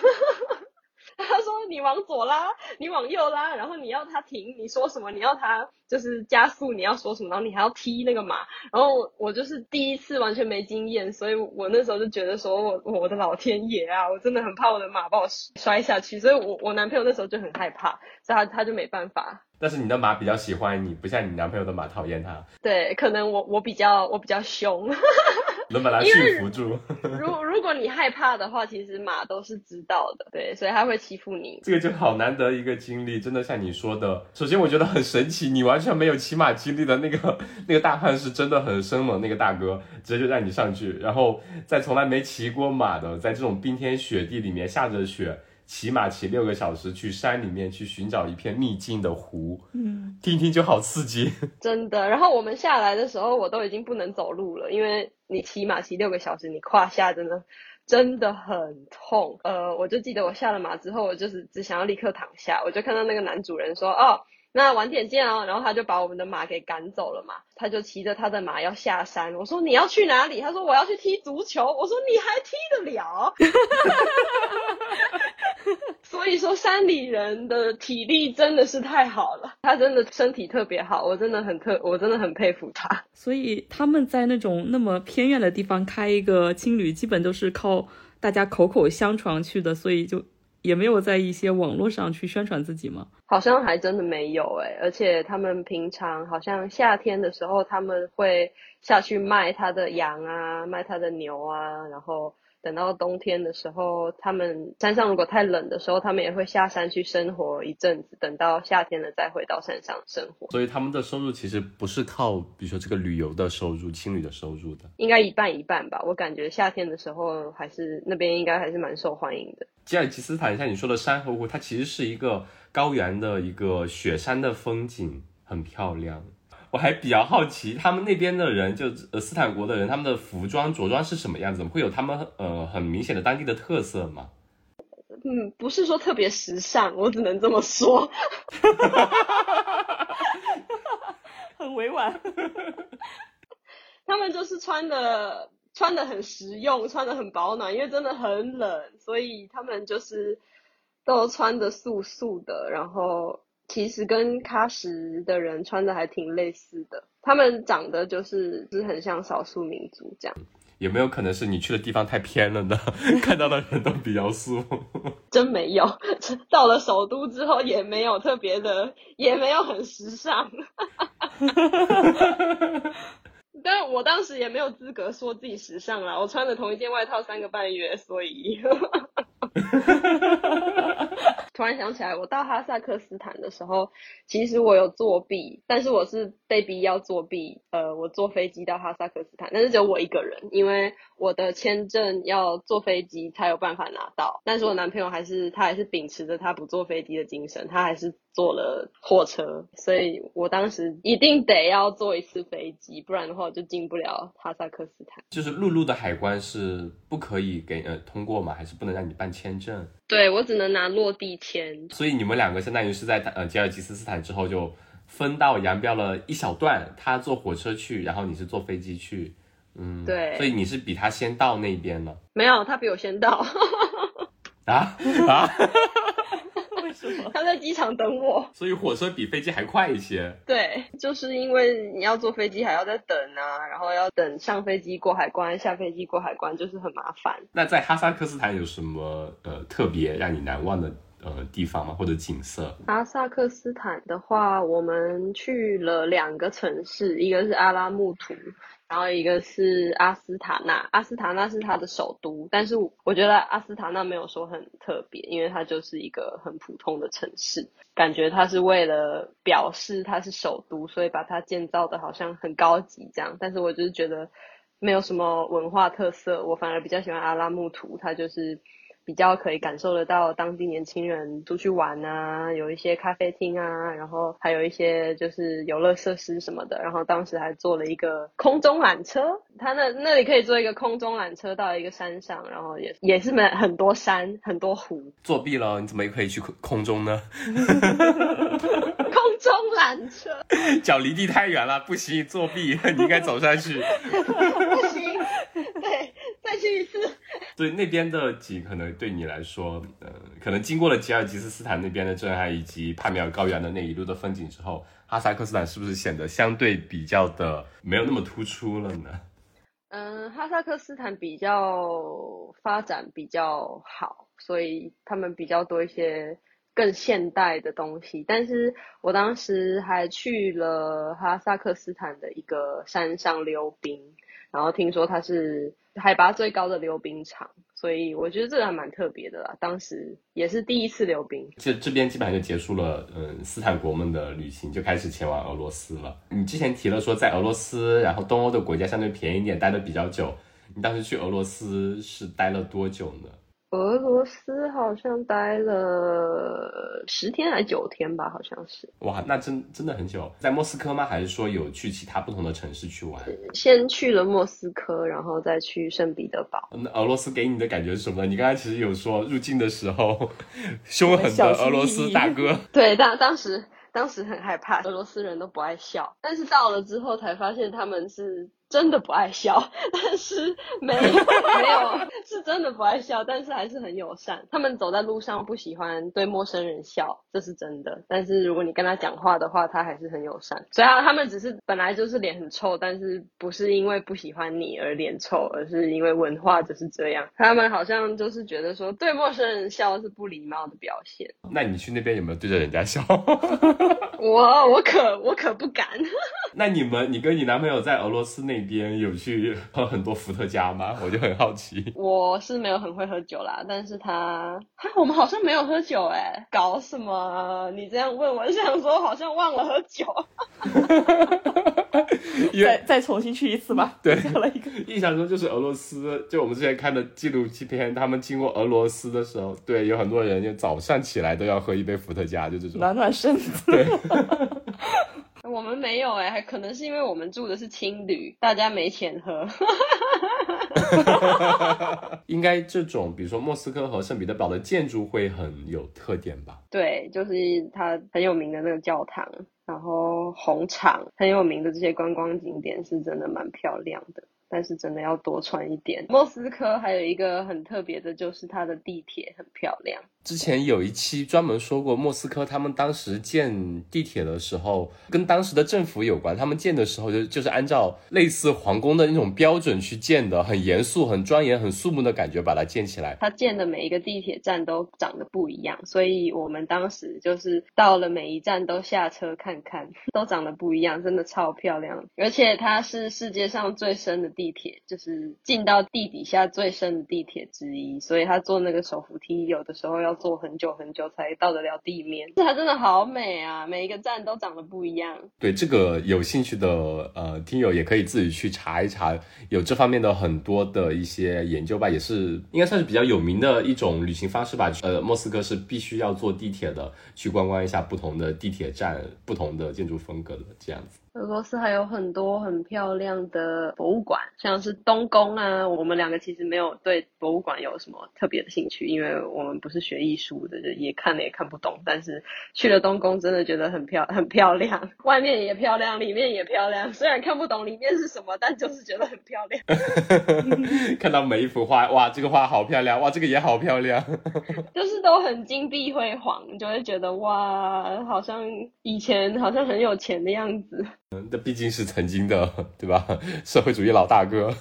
他说：“你往左拉，你往右拉，然后你要他停，你说什么？你要他就是加速，你要说什么？然后你还要踢那个马。然后我我就是第一次完全没经验，所以我那时候就觉得说，我我的老天爷啊，我真的很怕我的马把我摔下去。所以我我男朋友那时候就很害怕，所以他他就没办法。但是你的马比较喜欢你，不像你男朋友的马讨厌他。对，可能我我比较我比较凶。”能把它驯服住。如 如果你害怕的话，其实马都是知道的，对，所以它会欺负你。这个就好难得一个经历，真的像你说的。首先我觉得很神奇，你完全没有骑马经历的那个 那个大汉是真的很生猛，那个大哥直接就让你上去，然后在从来没骑过马的，在这种冰天雪地里面下着雪。骑马骑六个小时去山里面去寻找一片秘境的湖，嗯，听听就好刺激，真的。然后我们下来的时候，我都已经不能走路了，因为你骑马骑六个小时，你胯下真的真的很痛。呃，我就记得我下了马之后，我就是只想要立刻躺下，我就看到那个男主人说：“哦。”那晚点见哦，然后他就把我们的马给赶走了嘛，他就骑着他的马要下山。我说你要去哪里？他说我要去踢足球。我说你还踢得了？哈哈哈所以说山里人的体力真的是太好了，他真的身体特别好，我真的很特，我真的很佩服他。所以他们在那种那么偏远的地方开一个青旅，基本都是靠大家口口相传去的，所以就。也没有在一些网络上去宣传自己吗？好像还真的没有哎，而且他们平常好像夏天的时候他们会下去卖他的羊啊，卖他的牛啊，然后。等到冬天的时候，他们山上如果太冷的时候，他们也会下山去生活一阵子。等到夏天了，再回到山上生活。所以他们的收入其实不是靠，比如说这个旅游的收入、青旅的收入的，应该一半一半吧。我感觉夏天的时候，还是那边应该还是蛮受欢迎的。吉尔吉斯斯坦像你说的山和湖，它其实是一个高原的一个雪山的风景，很漂亮。我还比较好奇，他们那边的人，就呃斯坦国的人，他们的服装着装是什么样子？会有他们呃很明显的当地的特色吗？嗯，不是说特别时尚，我只能这么说。很委婉。他们就是穿的穿的很实用，穿的很保暖，因为真的很冷，所以他们就是都穿的素素的，然后。其实跟喀什的人穿的还挺类似的，他们长得就是是很像少数民族这样。有没有可能是你去的地方太偏了呢？看到的人都比较素。真没有，到了首都之后也没有特别的，也没有很时尚。但我当时也没有资格说自己时尚啦，我穿了同一件外套三个半月，所以。突然想起来，我到哈萨克斯坦的时候，其实我有作弊，但是我是被逼要作弊。呃，我坐飞机到哈萨克斯坦，但是只有我一个人，因为我的签证要坐飞机才有办法拿到。但是我男朋友还是他还是秉持着他不坐飞机的精神，他还是坐了火车。所以我当时一定得要坐一次飞机，不然的话我就进不了哈萨克斯坦。就是陆路的海关是不可以给呃通过吗？还是不能让你办签证？对我只能拿落地签，所以你们两个相当于是在呃吉尔吉斯斯坦之后就分道扬镳了一小段，他坐火车去，然后你是坐飞机去，嗯，对，所以你是比他先到那边了？没有，他比我先到。啊 啊！为什么？他在机场等我。所以火车比飞机还快一些。对，就是因为你要坐飞机还要再等啊，然后要等上飞机过海关，下飞机过海关，就是很麻烦。那在哈萨克斯坦有什么呃特别让你难忘的呃地方吗？或者景色？哈萨克斯坦的话，我们去了两个城市，一个是阿拉木图。然后一个是阿斯塔纳，阿斯塔纳是它的首都，但是我觉得阿斯塔纳没有说很特别，因为它就是一个很普通的城市，感觉它是为了表示它是首都，所以把它建造的好像很高级这样。但是我就是觉得没有什么文化特色，我反而比较喜欢阿拉木图，它就是比较可以感受得到当地年轻人出去玩啊，有一些咖啡厅啊，然后还有一些就是游乐设施什么的。然后当时还做了一个空中缆车，它那那里可以做一个空中缆车到一个山上，然后也也是蛮很多山很多湖。作弊了，你怎么可以去空空中呢？空中缆车，脚离地太远了，不行，作弊，你应该走上去。不行，对，再去一次。对那边的景，可能对你来说，呃，可能经过了吉尔吉斯斯坦那边的震撼，以及帕米尔高原的那一路的风景之后，哈萨克斯坦是不是显得相对比较的没有那么突出了呢？嗯，哈萨克斯坦比较发展比较好，所以他们比较多一些更现代的东西。但是我当时还去了哈萨克斯坦的一个山上溜冰，然后听说它是海拔最高的溜冰场，所以我觉得这个还蛮特别的啦。当时也是第一次溜冰，这这边基本上就结束了，嗯，斯坦国们的旅行，就开始前往俄罗斯了。你之前提了说在俄罗斯，然后东欧的国家相对便宜一点，待的比较久。你当时去俄罗斯是待了多久呢？俄罗斯好像待了十天还九天吧，好像是。哇，那真真的很久。在莫斯科吗？还是说有去其他不同的城市去玩？先去了莫斯科，然后再去圣彼得堡。那俄罗斯给你的感觉是什么呢？你刚才其实有说入境的时候，凶狠的俄罗斯大哥。对，当当时当时很害怕，俄罗斯人都不爱笑，但是到了之后才发现他们是。真的不爱笑，但是没 没有是真的不爱笑，但是还是很友善。他们走在路上不喜欢对陌生人笑，这是真的。但是如果你跟他讲话的话，他还是很友善。虽然他们只是本来就是脸很臭，但是不是因为不喜欢你而脸臭，而是因为文化就是这样。他们好像就是觉得说对陌生人笑是不礼貌的表现。那你去那边有没有对着人家笑？我我可我可不敢。那你们，你跟你男朋友在俄罗斯那边有去喝很多伏特加吗？我就很好奇。我是没有很会喝酒啦，但是他，哈，我们好像没有喝酒哎，搞什么？你这样问，我想说好像忘了喝酒。再 再重新去一次吧。对，了一个印象中就是俄罗斯，就我们之前看的纪录片，他们经过俄罗斯的时候，对，有很多人就早上起来都要喝一杯伏特加，就这种暖暖身子。对。我们没有哎，还可能是因为我们住的是青旅，大家没钱喝。应该这种，比如说莫斯科和圣彼得堡的建筑会很有特点吧？对，就是它很有名的那个教堂，然后红场，很有名的这些观光景点是真的蛮漂亮的。但是真的要多穿一点。莫斯科还有一个很特别的，就是它的地铁很漂亮。之前有一期专门说过，莫斯科他们当时建地铁的时候，跟当时的政府有关。他们建的时候就就是按照类似皇宫的那种标准去建的，很严肃、很庄严、很肃穆的感觉把它建起来。它建的每一个地铁站都长得不一样，所以我们当时就是到了每一站都下车看看，都长得不一样，真的超漂亮。而且它是世界上最深的。地铁就是进到地底下最深的地铁之一，所以他坐那个手扶梯，有的时候要坐很久很久才到得了地面。它真的好美啊，每一个站都长得不一样。对这个有兴趣的呃听友也可以自己去查一查，有这方面的很多的一些研究吧，也是应该算是比较有名的一种旅行方式吧。呃，莫斯科是必须要坐地铁的，去观光一下不同的地铁站、不同的建筑风格的这样子。俄罗斯还有很多很漂亮的博物馆，像是东宫啊。我们两个其实没有对博物馆有什么特别的兴趣，因为我们不是学艺术的，就也看了也看不懂。但是去了东宫，真的觉得很漂很漂亮，外面也漂亮，里面也漂亮。虽然看不懂里面是什么，但就是觉得很漂亮。看到每一幅画，哇，这个画好漂亮，哇，这个也好漂亮，就是都很金碧辉煌，就会觉得哇，好像以前好像很有钱的样子。嗯，那毕竟是曾经的，对吧？社会主义老大哥，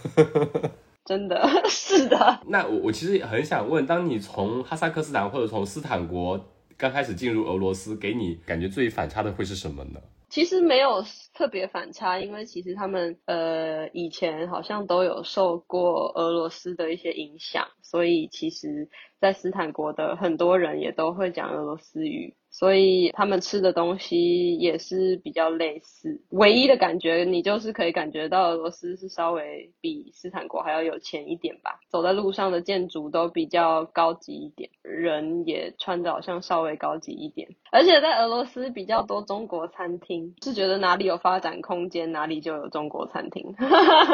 真的 是的。那我我其实也很想问，当你从哈萨克斯坦或者从斯坦国刚开始进入俄罗斯，给你感觉最反差的会是什么呢？其实没有特别反差，因为其实他们呃以前好像都有受过俄罗斯的一些影响，所以其实，在斯坦国的很多人也都会讲俄罗斯语。所以他们吃的东西也是比较类似。唯一的感觉，你就是可以感觉到俄罗斯是稍微比斯坦国还要有钱一点吧。走在路上的建筑都比较高级一点，人也穿的好像稍微高级一点。而且在俄罗斯比较多中国餐厅，是觉得哪里有发展空间，哪里就有中国餐厅。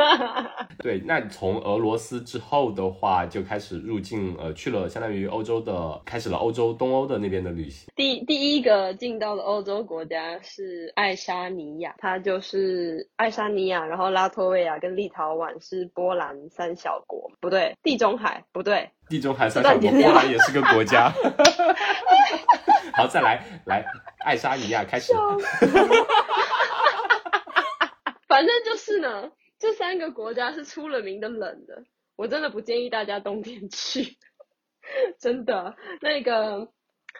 对，那从俄罗斯之后的话，就开始入境，呃，去了相当于欧洲的，开始了欧洲东欧的那边的旅行。第第一个进到的欧洲国家是爱沙尼亚，它就是爱沙尼亚，然后拉脱维亚跟立陶宛是波兰三小国，不对，地中海不对，地中海三小国，波兰也是个国家。好，再来来，爱沙尼亚开始。反正就是呢，这三个国家是出了名的冷的，我真的不建议大家冬天去，真的。那个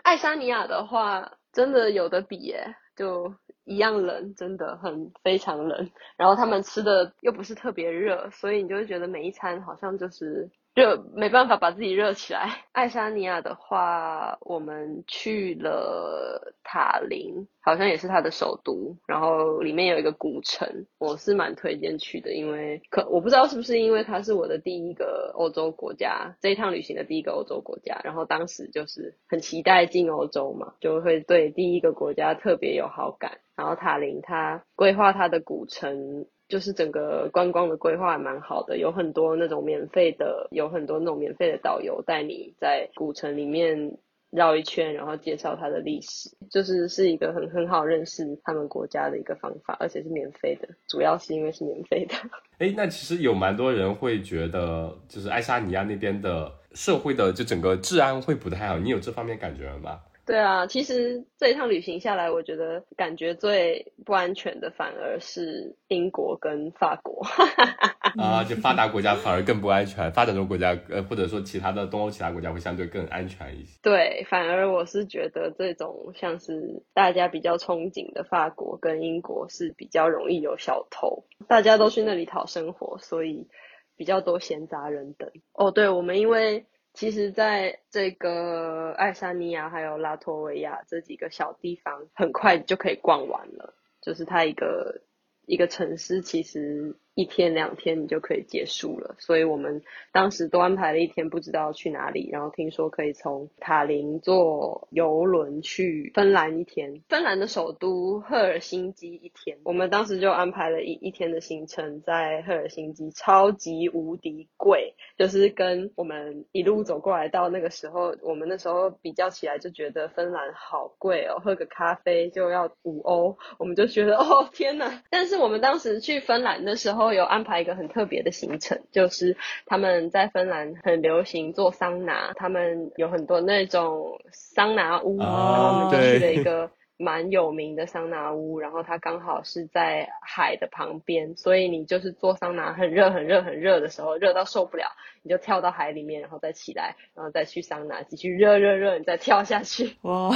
爱沙尼亚的话，真的有的比耶，就一样冷，真的很非常冷。然后他们吃的又不是特别热，所以你就会觉得每一餐好像就是。热没办法把自己热起来。爱沙尼亚的话，我们去了塔林，好像也是它的首都，然后里面有一个古城，我是蛮推荐去的，因为可我不知道是不是因为它是我的第一个欧洲国家，这一趟旅行的第一个欧洲国家，然后当时就是很期待进欧洲嘛，就会对第一个国家特别有好感。然后塔林它规划它的古城。就是整个观光的规划蛮好的，有很多那种免费的，有很多那种免费的导游带你在古城里面绕一圈，然后介绍它的历史，就是是一个很很好认识他们国家的一个方法，而且是免费的，主要是因为是免费的。哎，那其实有蛮多人会觉得，就是爱沙尼亚那边的社会的就整个治安会不太好，你有这方面感觉了吗？对啊，其实这一趟旅行下来，我觉得感觉最不安全的反而是英国跟法国。啊，就发达国家反而更不安全，发展中国家呃或者说其他的东欧其他国家会相对更安全一些。对，反而我是觉得这种像是大家比较憧憬的法国跟英国是比较容易有小偷，大家都去那里讨生活，所以比较多闲杂人等。哦，对，我们因为。其实，在这个爱沙尼亚还有拉脱维亚这几个小地方，很快就可以逛完了。就是它一个一个城市，其实。一天两天你就可以结束了，所以我们当时都安排了一天，不知道去哪里。然后听说可以从塔林坐游轮去芬兰一天，芬兰的首都赫尔辛基一天。我们当时就安排了一一天的行程，在赫尔辛基，超级无敌贵，就是跟我们一路走过来到那个时候，我们那时候比较起来就觉得芬兰好贵哦，喝个咖啡就要五欧，我们就觉得哦天呐！但是我们当时去芬兰的时候。有安排一个很特别的行程，就是他们在芬兰很流行做桑拿，他们有很多那种桑拿屋，然后我们就去了一个蛮有名的桑拿屋，然后它刚好是在海的旁边，所以你就是做桑拿很热很热很热的时候，热到受不了，你就跳到海里面，然后再起来，然后再去桑拿继续热热热，你再跳下去。哇，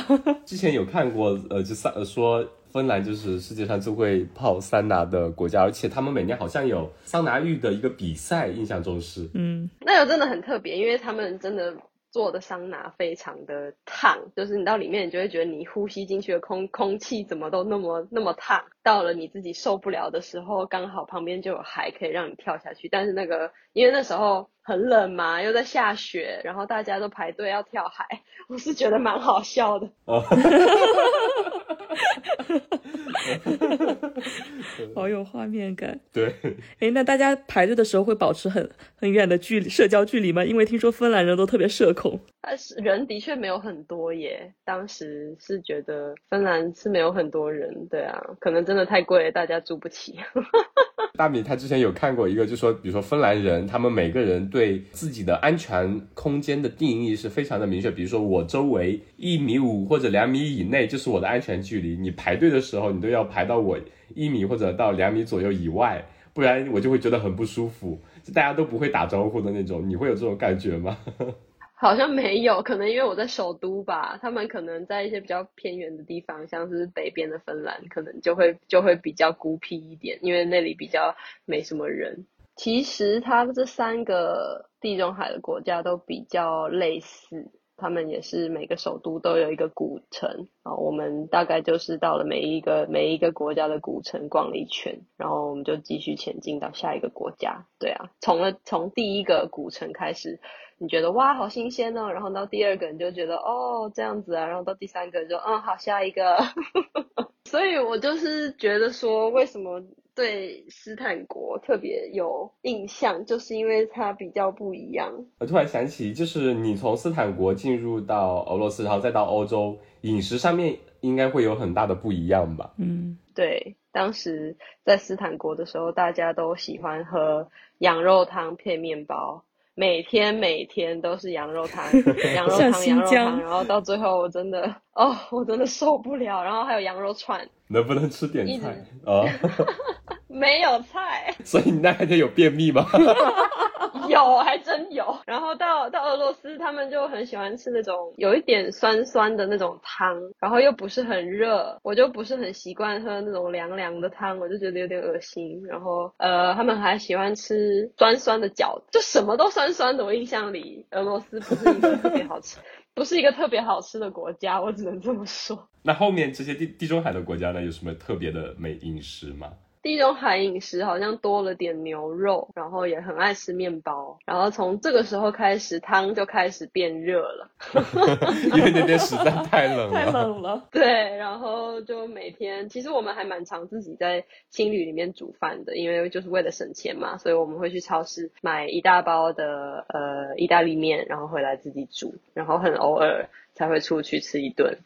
之前有看过，呃，就桑说。芬兰就是世界上最会泡桑拿的国家，而且他们每年好像有桑拿浴的一个比赛，印象中是。嗯，那个真的很特别，因为他们真的做的桑拿非常的烫，就是你到里面，你就会觉得你呼吸进去的空空气怎么都那么那么烫。到了你自己受不了的时候，刚好旁边就有海可以让你跳下去。但是那个因为那时候很冷嘛，又在下雪，然后大家都排队要跳海，我是觉得蛮好笑的。好有画面感。对，哎，那大家排队的时候会保持很很远的距离，社交距离吗？因为听说芬兰人都特别社恐。但是人的确没有很多耶。当时是觉得芬兰是没有很多人，对啊，可能真的太贵，大家住不起。大米他之前有看过一个，就说比如说芬兰人，他们每个人对自己的安全空间的定义是非常的明确。比如说我周围一米五或者两米以内就是我的安全距离，你排队的时候你都要排到我一米或者到两米左右以外，不然我就会觉得很不舒服，就大家都不会打招呼的那种。你会有这种感觉吗？好像没有，可能因为我在首都吧，他们可能在一些比较偏远的地方，像是北边的芬兰，可能就会就会比较孤僻一点，因为那里比较没什么人。其实它这三个地中海的国家都比较类似。他们也是每个首都都有一个古城啊。我们大概就是到了每一个每一个国家的古城逛了一圈，然后我们就继续前进到下一个国家。对啊，从了从第一个古城开始，你觉得哇好新鲜哦，然后到第二个你就觉得哦这样子啊，然后到第三个就嗯好下一个。所以我就是觉得说，为什么？对斯坦国特别有印象，就是因为它比较不一样。我突然想起，就是你从斯坦国进入到俄罗斯，然后再到欧洲，饮食上面应该会有很大的不一样吧？嗯，对，当时在斯坦国的时候，大家都喜欢喝羊肉汤配面包，每天每天都是羊肉汤，羊肉汤，羊肉汤，然后到最后我真的哦，我真的受不了，然后还有羊肉串，能不能吃点菜？啊？没有菜，所以你那还得有便秘吗？有，还真有。然后到到俄罗斯，他们就很喜欢吃那种有一点酸酸的那种汤，然后又不是很热，我就不是很习惯喝那种凉凉的汤，我就觉得有点恶心。然后呃，他们还喜欢吃酸酸的饺子，就什么都酸酸的。我印象里，俄罗斯不是一个特别好吃，不是一个特别好吃的国家，我只能这么说。那后面这些地地中海的国家呢，有什么特别的美饮食吗？地中海饮食好像多了点牛肉，然后也很爱吃面包，然后从这个时候开始，汤就开始变热了，因为那边实在太冷了。太冷了。对，然后就每天，其实我们还蛮常自己在青旅里面煮饭的，因为就是为了省钱嘛，所以我们会去超市买一大包的呃意大利面，然后回来自己煮，然后很偶尔才会出去吃一顿。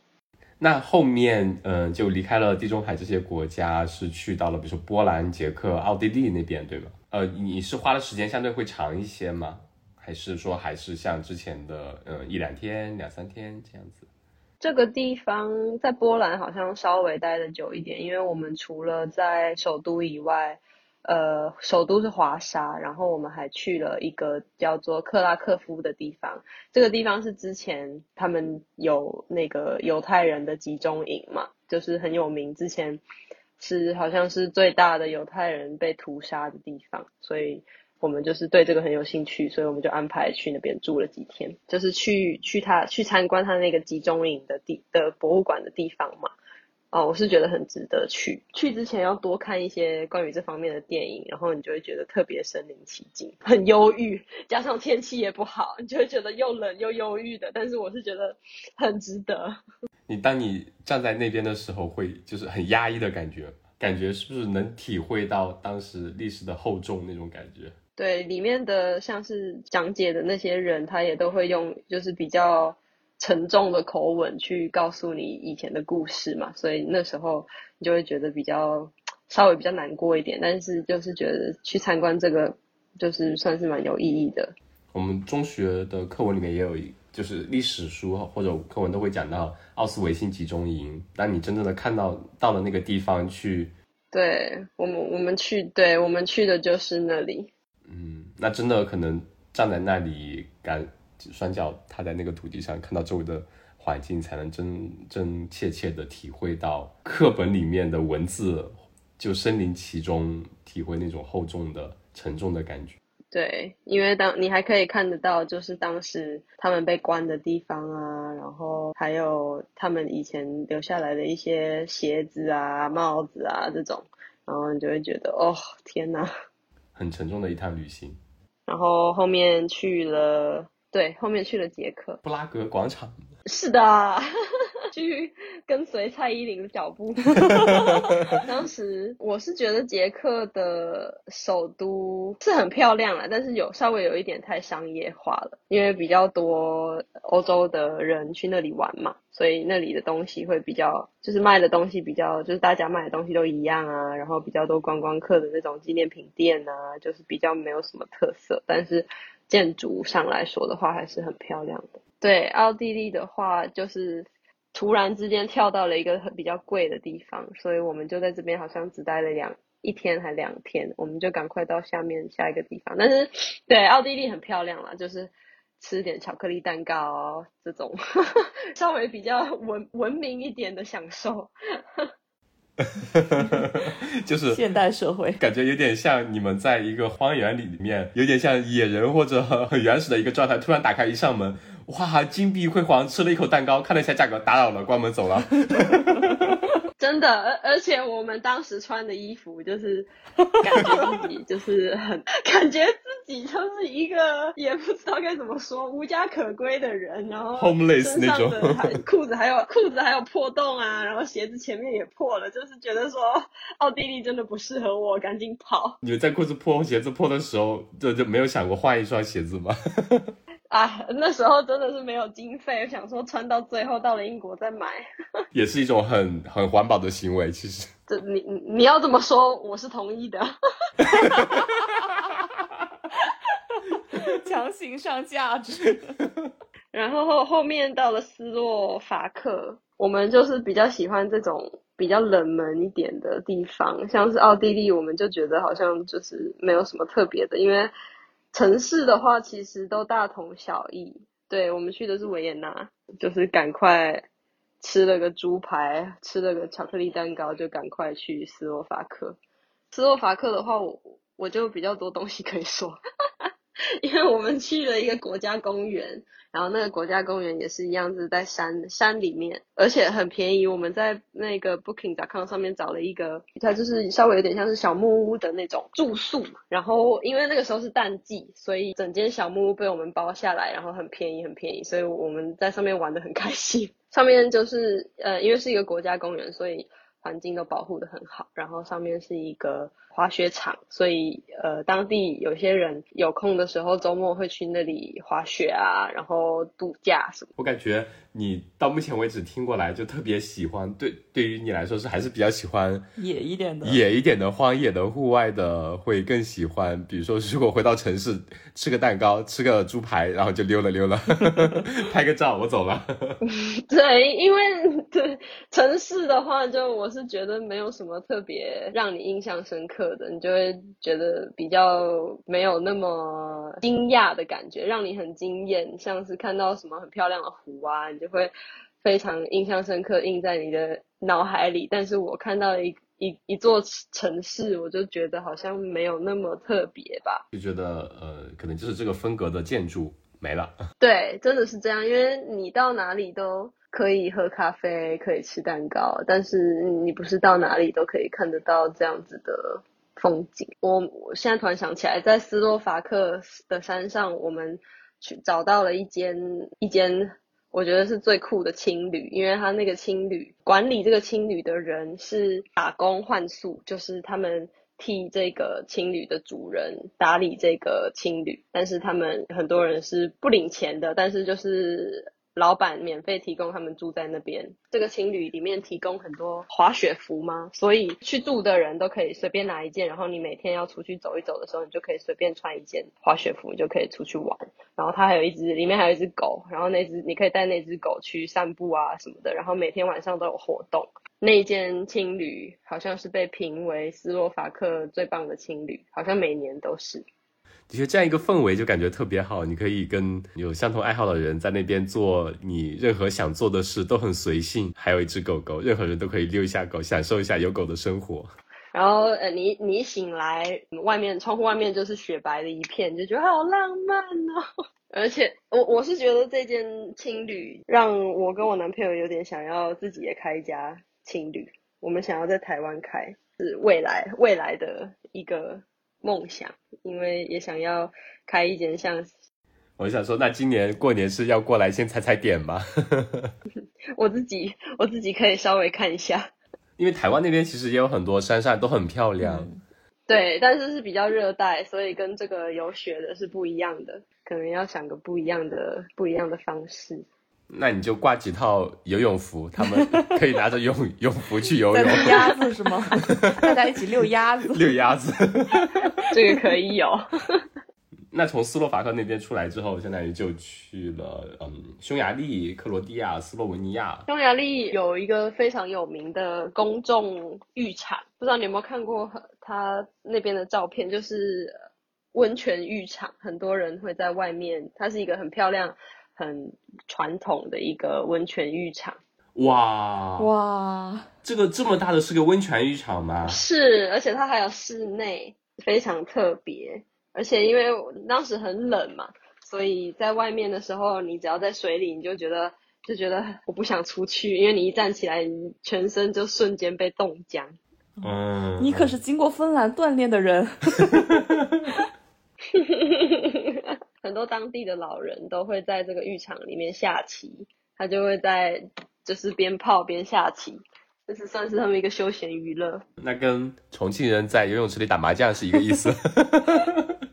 那后面，嗯，就离开了地中海这些国家，是去到了比如说波兰、捷克、奥地利那边，对吗？呃，你是花的时间相对会长一些吗？还是说还是像之前的，呃，一两天、两三天这样子？这个地方在波兰好像稍微待的久一点，因为我们除了在首都以外。呃，首都是华沙，然后我们还去了一个叫做克拉克夫的地方。这个地方是之前他们有那个犹太人的集中营嘛，就是很有名。之前是好像是最大的犹太人被屠杀的地方，所以我们就是对这个很有兴趣，所以我们就安排去那边住了几天，就是去去他去参观他那个集中营的地的博物馆的地方嘛。哦，我是觉得很值得去。去之前要多看一些关于这方面的电影，然后你就会觉得特别身临其境，很忧郁，加上天气也不好，你就会觉得又冷又忧郁的。但是我是觉得很值得。你当你站在那边的时候，会就是很压抑的感觉，感觉是不是能体会到当时历史的厚重那种感觉？对，里面的像是讲解的那些人，他也都会用就是比较。沉重的口吻去告诉你以前的故事嘛，所以那时候你就会觉得比较稍微比较难过一点，但是就是觉得去参观这个就是算是蛮有意义的。我们中学的课文里面也有一，就是历史书或者课文都会讲到奥斯维辛集中营。那你真正的看到到了那个地方去，对我们我们去，对我们去的就是那里。嗯，那真的可能站在那里感。双脚踏在那个土地上，看到周围的环境，才能真真切切的体会到课本里面的文字，就身临其中，体会那种厚重的、沉重的感觉。对，因为当你还可以看得到，就是当时他们被关的地方啊，然后还有他们以前留下来的一些鞋子啊、帽子啊这种，然后你就会觉得，哦，天哪，很沉重的一趟旅行。然后后面去了。对，后面去了捷克布拉格广场。是的，去跟随蔡依林的脚步。当时我是觉得捷克的首都是很漂亮了，但是有稍微有一点太商业化了，因为比较多欧洲的人去那里玩嘛，所以那里的东西会比较，就是卖的东西比较，就是大家卖的东西都一样啊，然后比较多观光客的那种纪念品店啊，就是比较没有什么特色，但是。建筑上来说的话，还是很漂亮的。对，奥地利的话，就是突然之间跳到了一个比较贵的地方，所以我们就在这边好像只待了两一天还两天，我们就赶快到下面下一个地方。但是，对，奥地利很漂亮啦，就是吃点巧克力蛋糕这种 稍微比较文文明一点的享受。就是现代社会，感觉有点像你们在一个荒原里里面，有点像野人或者很原始的一个状态。突然打开一扇门，哇，金碧辉煌，吃了一口蛋糕，看了一下价格，打扰了，关门走了。真的，而而且我们当时穿的衣服，就是感觉自己 就是很感觉自己就是一个也不知道该怎么说无家可归的人，然后 Homeless 身上那种裤子还有裤子还有破洞啊，然后鞋子前面也破了，就是觉得说奥地利真的不适合我，赶紧跑你们在裤子破、鞋子破的时候，就就没有想过换一双鞋子吗？啊！那时候真的是没有经费，想说穿到最后到了英国再买。也是一种很很环保的行为，其实。这你你你要这么说，我是同意的。强行上价值。然后后后面到了斯洛伐克，我们就是比较喜欢这种比较冷门一点的地方，像是奥地利，我们就觉得好像就是没有什么特别的，因为城市的话其实都大同小异。对我们去的是维也纳，就是赶快吃了个猪排，吃了个巧克力蛋糕，就赶快去斯洛伐克。斯洛伐克的话，我我就比较多东西可以说，因为我们去了一个国家公园，然后那个国家公园也是一样子在山山里面，而且很便宜。我们在那个 Booking.com 上面找了一个，它就是稍微有点像是小木屋的那种住宿。然后因为那个时候是淡季，所以整间小木屋被我们包下来，然后很便宜很便宜，所以我们在上面玩的很开心。上面就是呃，因为是一个国家公园，所以环境都保护的很好。然后上面是一个滑雪场，所以呃，当地有些人有空的时候，周末会去那里滑雪啊，然后度假什么。我感觉你到目前为止听过来就特别喜欢，对，对于你来说是还是比较喜欢野一点的，野一点的、荒野的、户外的，会更喜欢。比如说，如果回到城市，吃个蛋糕，吃个猪排，然后就溜了溜了，拍个照，我走了。对，因为对城市的话，就我是觉得没有什么特别让你印象深刻的，你就会觉得比较没有那么惊讶的感觉，让你很惊艳，像是看到什么很漂亮的湖啊，你就会非常印象深刻，印在你的脑海里。但是我看到一一一座城市，我就觉得好像没有那么特别吧。就觉得呃，可能就是这个风格的建筑没了。对，真的是这样，因为你到哪里都可以喝咖啡，可以吃蛋糕，但是你不是到哪里都可以看得到这样子的风景。我我现在突然想起来，在斯洛伐克的山上，我们去找到了一间一间。我觉得是最酷的青旅，因为他那个青旅管理这个青旅的人是打工换宿，就是他们替这个青旅的主人打理这个青旅，但是他们很多人是不领钱的，但是就是老板免费提供他们住在那边。这个青旅里面提供很多滑雪服吗？所以去住的人都可以随便拿一件，然后你每天要出去走一走的时候，你就可以随便穿一件滑雪服，你就可以出去玩。然后它还有一只，里面还有一只狗，然后那只你可以带那只狗去散步啊什么的，然后每天晚上都有活动。那一间青旅好像是被评为斯洛伐克最棒的青旅，好像每年都是。的确，这样一个氛围就感觉特别好。你可以跟有相同爱好的人在那边做你任何想做的事，都很随性。还有一只狗狗，任何人都可以遛一下狗，享受一下有狗的生活。然后呃，你你醒来，外面窗户外面就是雪白的一片，就觉得好浪漫哦。而且我我是觉得这间青旅让我跟我男朋友有点想要自己也开一家青旅，我们想要在台湾开，是未来未来的一个梦想，因为也想要开一间像我想说，那今年过年是要过来先踩踩点吗？我自己我自己可以稍微看一下。因为台湾那边其实也有很多山上都很漂亮，对，但是是比较热带，所以跟这个有雪的是不一样的，可能要想个不一样的不一样的方式。那你就挂几套游泳服，他们可以拿着泳泳服去游泳。遛鸭子是吗？大家一起遛鸭子。遛鸭子，这个可以有。那从斯洛伐克那边出来之后，相当于就去了嗯匈牙利、克罗地亚、斯洛文尼亚。匈牙利有一个非常有名的公众浴场，不知道你有没有看过它那边的照片，就是温泉浴场，很多人会在外面，它是一个很漂亮、很传统的一个温泉浴场。哇哇，这个这么大的是个温泉浴场吗？是，而且它还有室内，非常特别。而且因为当时很冷嘛，所以在外面的时候，你只要在水里，你就觉得就觉得我不想出去，因为你一站起来，你全身就瞬间被冻僵。嗯，你可是经过芬兰锻炼的人。很多当地的老人都会在这个浴场里面下棋，他就会在就是边泡边下棋，这是算是他们一个休闲娱乐。那跟重庆人在游泳池里打麻将是一个意思，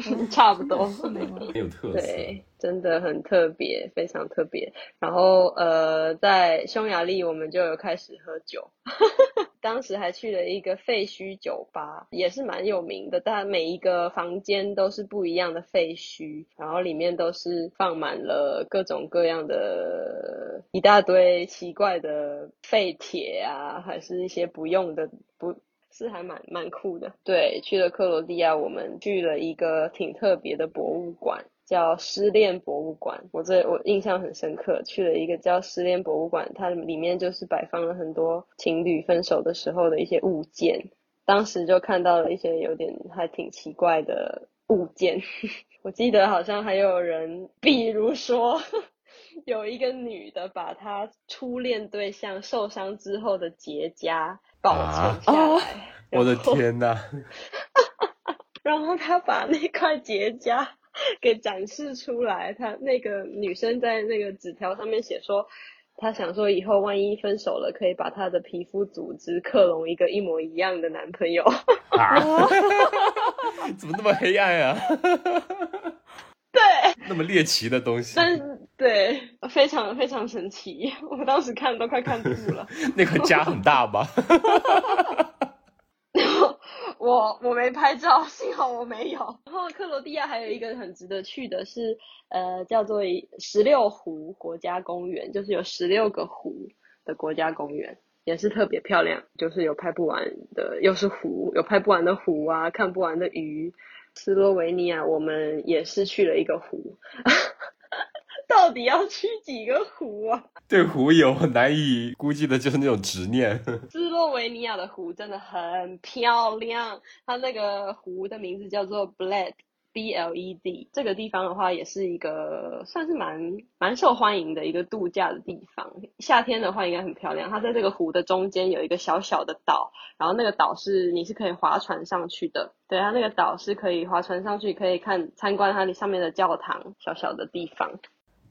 差不多。很有特色。对，真的很特别，非常特别。然后呃，在匈牙利我们就有开始喝酒，当时还去了一个废墟酒吧，也是蛮有名的。但每一个房间都是不一样的废墟，然后里面都是放满了各种各样的一大堆奇怪的废铁啊，还是一些不用的不。是还蛮蛮酷的，对，去了克罗地亚，我们去了一个挺特别的博物馆，叫失恋博物馆。我这我印象很深刻，去了一个叫失恋博物馆，它里面就是摆放了很多情侣分手的时候的一些物件。当时就看到了一些有点还挺奇怪的物件，我记得好像还有人，比如说 有一个女的把她初恋对象受伤之后的结痂。保存下来，我的天呐！然后他把那块结痂给展示出来，他那个女生在那个纸条上面写说，她想说以后万一分手了，可以把她的皮肤组织克隆一个一模一样的男朋友。啊！怎么那么黑暗啊？对，那么猎奇的东西。但是对，非常非常神奇，我当时看都快看吐了。那个家很大吧？我我没拍照，幸好我没有。然后克罗地亚还有一个很值得去的是，呃，叫做十六湖国家公园，就是有十六个湖的国家公园，也是特别漂亮，就是有拍不完的，又是湖，有拍不完的湖啊，看不完的鱼。斯洛维尼亚我们也是去了一个湖。到底要去几个湖啊？对湖有难以估计的，就是那种执念。斯洛维尼亚的湖真的很漂亮，它那个湖的名字叫做 Bled，B L E D。这个地方的话，也是一个算是蛮蛮受欢迎的一个度假的地方。夏天的话，应该很漂亮。它在这个湖的中间有一个小小的岛，然后那个岛是你是可以划船上去的。对，它那个岛是可以划船上去，可以看参观它上面的教堂，小小的地方。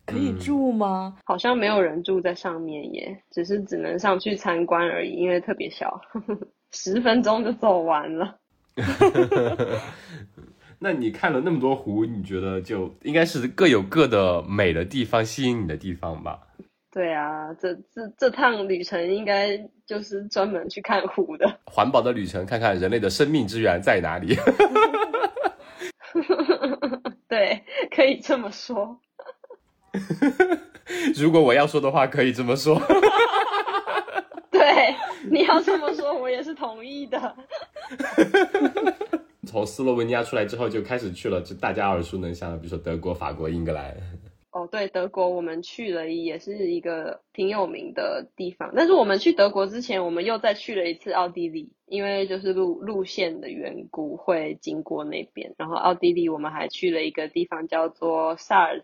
可以住吗？好像没有人住在上面耶，只是只能上去参观而已，因为特别小，十分钟就走完了。那你看了那么多湖，你觉得就应该是各有各的美的地方，吸引你的地方吧？对啊，这这这趟旅程应该就是专门去看湖的，环保的旅程，看看人类的生命之源在哪里。对，可以这么说。如果我要说的话，可以这么说。对，你要这么说，我也是同意的。从斯洛文尼亚出来之后，就开始去了，就大家耳熟能详的，比如说德国、法国、英格兰。哦，对，德国我们去了，也是一个挺有名的地方。但是我们去德国之前，我们又再去了一次奥地利，因为就是路路线的缘故，会经过那边。然后奥地利我们还去了一个地方，叫做萨尔。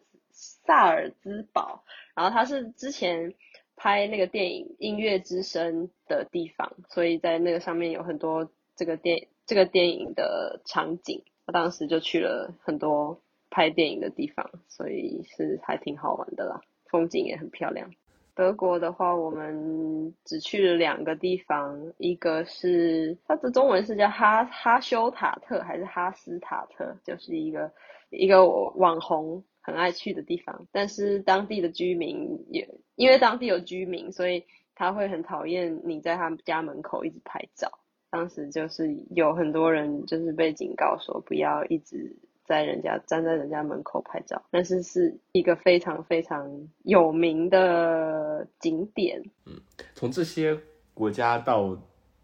萨尔兹堡，然后它是之前拍那个电影《音乐之声》的地方，所以在那个上面有很多这个电这个电影的场景。我当时就去了很多拍电影的地方，所以是还挺好玩的啦，风景也很漂亮。德国的话，我们只去了两个地方，一个是它的中文是叫哈哈修塔特还是哈斯塔特，就是一个一个网红。很爱去的地方，但是当地的居民也因为当地有居民，所以他会很讨厌你在他们家门口一直拍照。当时就是有很多人就是被警告说不要一直在人家站在人家门口拍照，但是是一个非常非常有名的景点。嗯，从这些国家到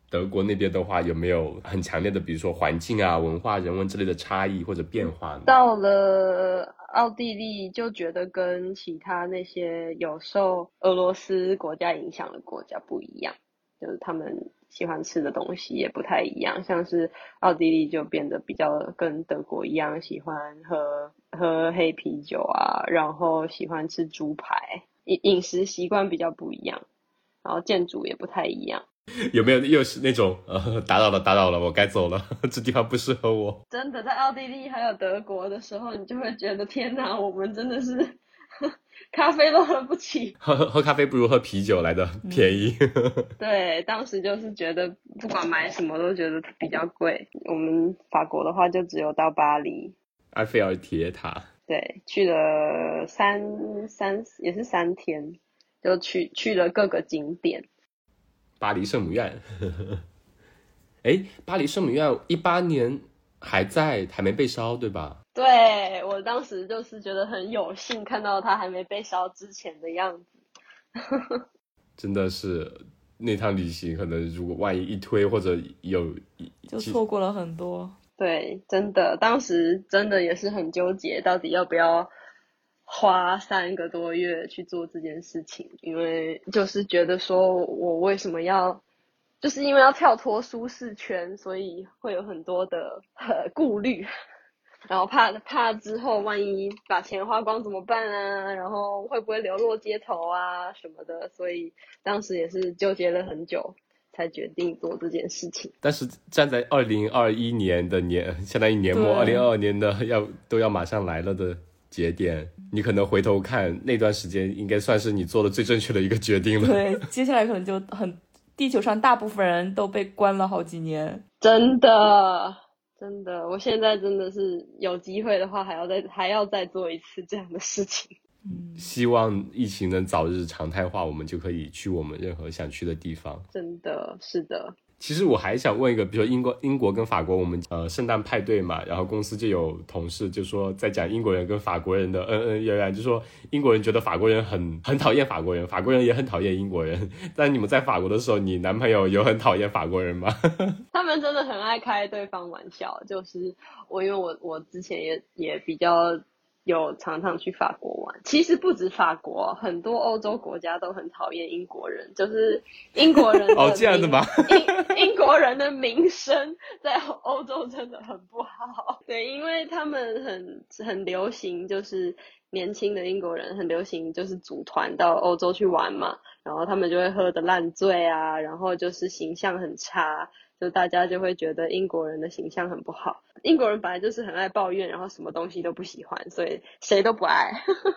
德国那边的话，有没有很强烈的，比如说环境啊、文化、人文之类的差异或者变化呢？到了。奥地利就觉得跟其他那些有受俄罗斯国家影响的国家不一样，就是他们喜欢吃的东西也不太一样，像是奥地利就变得比较跟德国一样，喜欢喝喝黑啤酒啊，然后喜欢吃猪排，饮饮食习惯比较不一样，然后建筑也不太一样。有没有又是那种呃打扰了打扰了，我该走了，这地方不适合我。真的在奥地利还有德国的时候，你就会觉得天哪，我们真的是咖啡都喝不起。喝喝喝咖啡不如喝啤酒来的便宜。对，当时就是觉得不管买什么都觉得比较贵。我们法国的话就只有到巴黎，埃菲尔铁塔。对，去了三三也是三天，就去去了各个景点。巴黎圣母院，哎，巴黎圣母院一八年还在，还没被烧，对吧？对我当时就是觉得很有幸看到它还没被烧之前的样子。真的是那趟旅行，可能如果万一一推或者有，就错过了很多。对，真的，当时真的也是很纠结，到底要不要。花三个多月去做这件事情，因为就是觉得说我为什么要，就是因为要跳脱舒适圈，所以会有很多的顾虑，然后怕怕之后万一把钱花光怎么办啊？然后会不会流落街头啊什么的？所以当时也是纠结了很久，才决定做这件事情。但是站在二零二一年的年，相当于年末，二零二二年的要都要马上来了的。节点，你可能回头看那段时间，应该算是你做的最正确的一个决定了。对，接下来可能就很，地球上大部分人都被关了好几年。真的，真的，我现在真的是有机会的话，还要再还要再做一次这样的事情。嗯，希望疫情能早日常态化，我们就可以去我们任何想去的地方。真的是的。其实我还想问一个，比如说英国、英国跟法国，我们呃圣诞派对嘛，然后公司就有同事就说在讲英国人跟法国人的恩恩怨怨，就说英国人觉得法国人很很讨厌法国人，法国人也很讨厌英国人。但你们在法国的时候，你男朋友有很讨厌法国人吗？他们真的很爱开对方玩笑，就是我因为我我之前也也比较。有常常去法国玩，其实不止法国，很多欧洲国家都很讨厌英国人，就是英国人 哦这样的吗？英英国人的名声在欧洲真的很不好。对，因为他们很很流行，就是年轻的英国人很流行，就是组团到欧洲去玩嘛，然后他们就会喝得烂醉啊，然后就是形象很差。就大家就会觉得英国人的形象很不好，英国人本来就是很爱抱怨，然后什么东西都不喜欢，所以谁都不爱，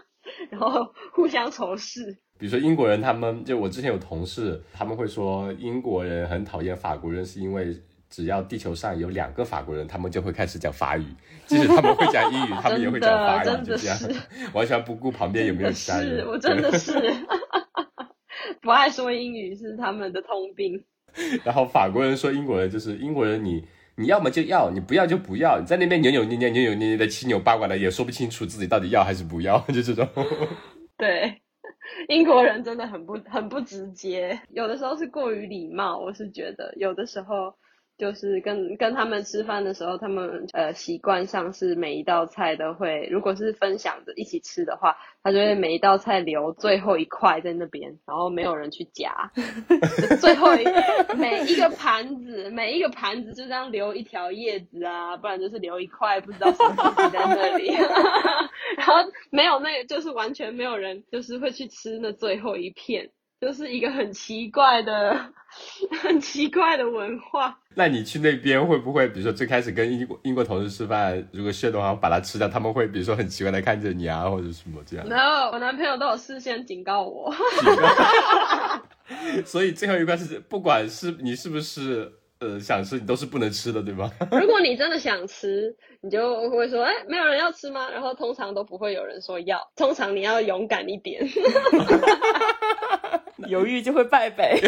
然后互相仇视。比如说英国人，他们就我之前有同事，他们会说英国人很讨厌法国人，是因为只要地球上有两个法国人，他们就会开始讲法语，即使他们会讲英语，他们也会讲法语，就这样，完全不顾旁边有没有其他人。我真的是 不爱说英语是他们的通病。然后法国人说英国人就是英国人，你你要么就要，你不要就不要，你在那边扭扭捏捏、扭扭捏捏的、七扭八拐的，也说不清楚自己到底要还是不要，就这种。对，英国人真的很不很不直接，有的时候是过于礼貌，我是觉得有的时候。就是跟跟他们吃饭的时候，他们呃习惯上是每一道菜都会，如果是分享着一起吃的话，他就会每一道菜留最后一块在那边，然后没有人去夹，最后一每一个盘子每一个盘子就这样留一条叶子啊，不然就是留一块不知道什么东西在那里，然后没有那个就是完全没有人就是会去吃那最后一片。就是一个很奇怪的、很奇怪的文化。那你去那边会不会，比如说最开始跟英国英国同事吃饭，如果血的话把它吃掉，他们会比如说很奇怪的看着你啊，或者什么这样？No，我男朋友都有事先警告我。所以最后一关是，不管是你是不是。呃，想吃你都是不能吃的，对吧？如果你真的想吃，你就会说，哎，没有人要吃吗？然后通常都不会有人说要，通常你要勇敢一点，犹豫就会败北，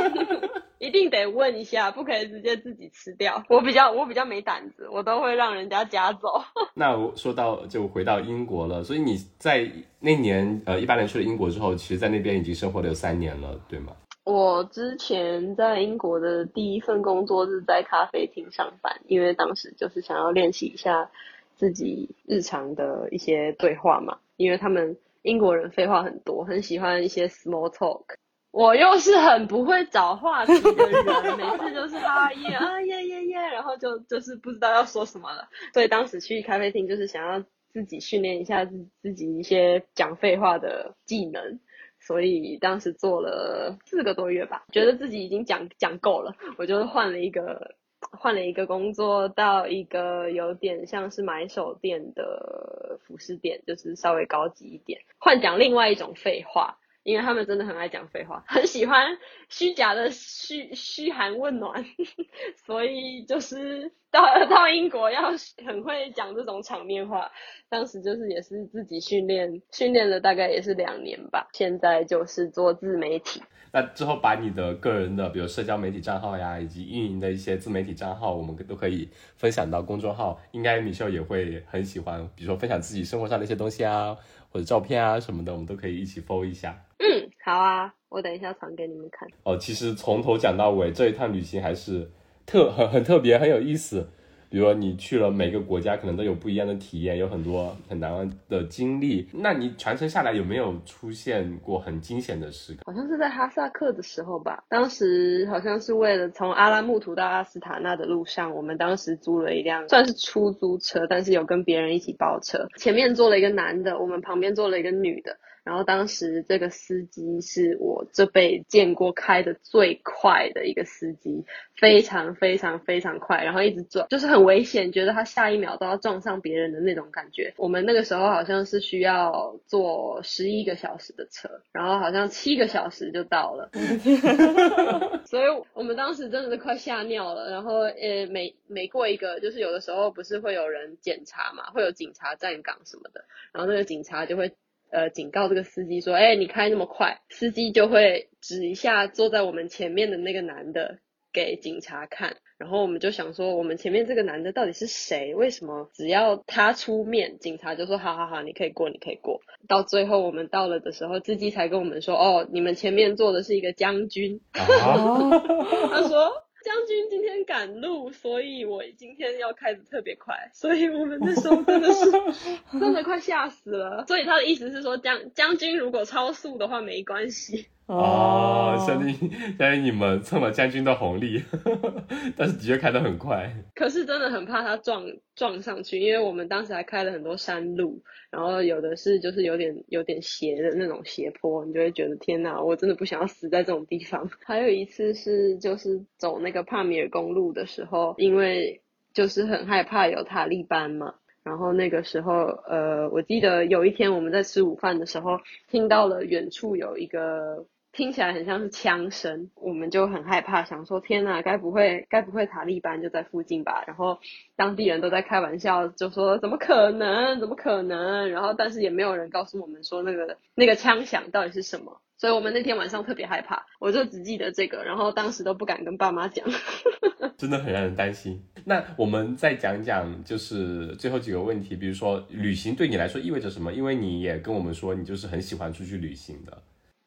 一定得问一下，不可以直接自己吃掉。我比较我比较没胆子，我都会让人家夹走。那我说到就回到英国了，所以你在那年呃一八年去了英国之后，其实在那边已经生活了有三年了，对吗？我之前在英国的第一份工作是在咖啡厅上班，因为当时就是想要练习一下自己日常的一些对话嘛，因为他们英国人废话很多，很喜欢一些 small talk，我又是很不会找话题的人，每次就是啊耶啊耶耶耶，然后就就是不知道要说什么了。所以当时去咖啡厅就是想要自己训练一下自自己一些讲废话的技能，所以当时做了四个多月吧，觉得自己已经讲讲够了，我就换了一个换了一个工作，到一个有点像是买手店的服饰店，就是稍微高级一点，换讲另外一种废话。因为他们真的很爱讲废话，很喜欢虚假的嘘嘘寒问暖，所以就是到到英国要很会讲这种场面话。当时就是也是自己训练，训练了大概也是两年吧。现在就是做自媒体。那之后把你的个人的，比如社交媒体账号呀，以及运营的一些自媒体账号，我们都可以分享到公众号。应该米秀也会很喜欢，比如说分享自己生活上的一些东西啊。或者照片啊什么的，我们都可以一起 follow 一下。嗯，好啊，我等一下传给你们看。哦，其实从头讲到尾，这一趟旅行还是特很很特别，很有意思。比如你去了每个国家，可能都有不一样的体验，有很多很难忘的经历。那你全程下来有没有出现过很惊险的事？好像是在哈萨克的时候吧，当时好像是为了从阿拉木图到阿斯塔纳的路上，我们当时租了一辆算是出租车，但是有跟别人一起包车，前面坐了一个男的，我们旁边坐了一个女的。然后当时这个司机是我这辈见过开的最快的一个司机，非常非常非常快，然后一直撞，就是很危险，觉得他下一秒都要撞上别人的那种感觉。我们那个时候好像是需要坐十一个小时的车，然后好像七个小时就到了，所以我们当时真的是快吓尿了。然后呃，每每过一个，就是有的时候不是会有人检查嘛，会有警察站岗什么的，然后那个警察就会。呃，警告这个司机说：“哎，你开那么快。”司机就会指一下坐在我们前面的那个男的给警察看，然后我们就想说，我们前面这个男的到底是谁？为什么只要他出面，警察就说：“好好好，你可以过，你可以过。”到最后我们到了的时候，司机才跟我们说：“哦，你们前面坐的是一个将军。”他说。将军今天赶路，所以我今天要开的特别快，所以我们那时候真的是 真的快吓死了。所以他的意思是说，将将军如果超速的话没关系。哦，相当于相当于你们蹭了将军的红利，但是的确开得很快。可是真的很怕他撞撞上去，因为我们当时还开了很多山路，然后有的是就是有点有点斜的那种斜坡，你就会觉得天哪，我真的不想要死在这种地方。还有一次是就是走那个帕米尔公路的时候，因为就是很害怕有塔利班嘛。然后那个时候，呃，我记得有一天我们在吃午饭的时候，听到了远处有一个听起来很像是枪声，我们就很害怕，想说天呐，该不会该不会塔利班就在附近吧？然后当地人都在开玩笑，就说怎么可能，怎么可能？然后但是也没有人告诉我们说那个那个枪响到底是什么。所以我们那天晚上特别害怕，我就只记得这个，然后当时都不敢跟爸妈讲，真的很让人担心。那我们再讲讲，就是最后几个问题，比如说旅行对你来说意味着什么？因为你也跟我们说，你就是很喜欢出去旅行的。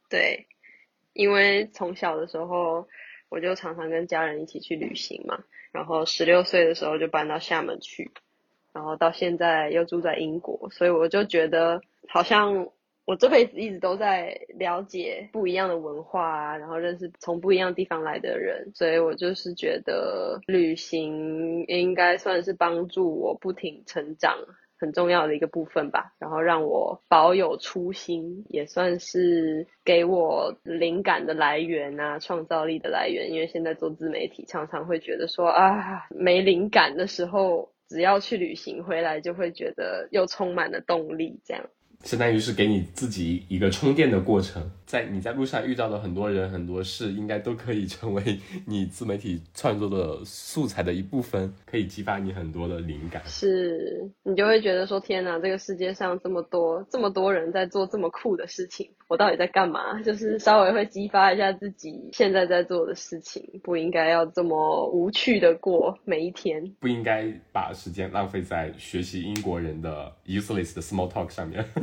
对，因为从小的时候我就常常跟家人一起去旅行嘛，然后十六岁的时候就搬到厦门去，然后到现在又住在英国，所以我就觉得好像。我这辈子一直都在了解不一样的文化啊，然后认识从不一样地方来的人，所以我就是觉得旅行应该算是帮助我不停成长很重要的一个部分吧。然后让我保有初心，也算是给我灵感的来源啊，创造力的来源。因为现在做自媒体，常常会觉得说啊，没灵感的时候，只要去旅行回来，就会觉得又充满了动力，这样。相当于是给你自己一个充电的过程，在你在路上遇到的很多人很多事，应该都可以成为 你自媒体创作的素材的一部分，可以激发你很多的灵感。是你就会觉得说，天哪，这个世界上这么多这么多人在做这么酷的事情，我到底在干嘛？就是稍微会激发一下自己现在在做的事情，不应该要这么无趣的过每一天，不应该把时间浪费在学习英国人的 useless 的 small talk 上面。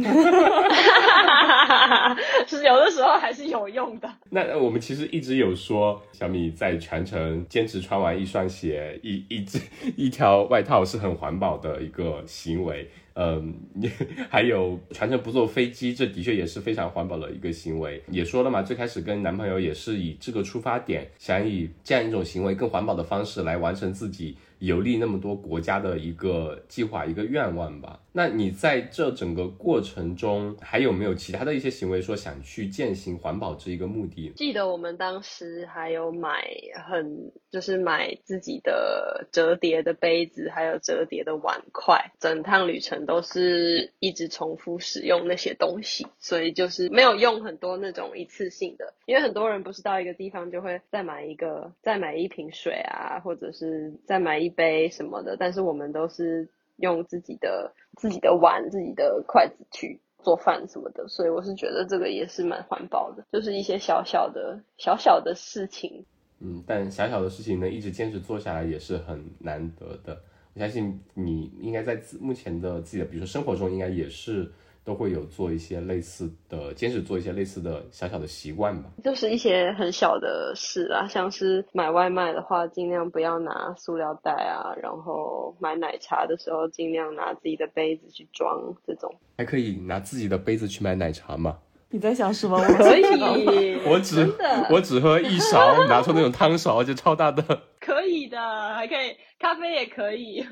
是有的时候还是有用的。那我们其实一直有说，小米在全程坚持穿完一双鞋、一一只一条外套是很环保的一个行为。嗯，还有全程不坐飞机，这的确也是非常环保的一个行为。也说了嘛，最开始跟男朋友也是以这个出发点，想以这样一种行为更环保的方式来完成自己。游历那么多国家的一个计划，一个愿望吧。那你在这整个过程中，还有没有其他的一些行为，说想去践行环保这一个目的？记得我们当时还有买很，就是买自己的折叠的杯子，还有折叠的碗筷。整趟旅程都是一直重复使用那些东西，所以就是没有用很多那种一次性的。因为很多人不是到一个地方就会再买一个，再买一瓶水啊，或者是再买一。杯什么的，但是我们都是用自己的自己的碗、自己的筷子去做饭什么的，所以我是觉得这个也是蛮环保的，就是一些小小的小小的事情。嗯，但小小的事情能一直坚持做下来也是很难得的。我相信你应该在自目前的自己的，比如说生活中，应该也是。都会有做一些类似的，坚持做一些类似的小小的习惯吧，就是一些很小的事啊，像是买外卖的话，尽量不要拿塑料袋啊，然后买奶茶的时候，尽量拿自己的杯子去装，这种还可以拿自己的杯子去买奶茶吗？你在想什么？我可以，我只我只喝一勺，拿出那种汤勺，就超大的，可以的，还可以，咖啡也可以。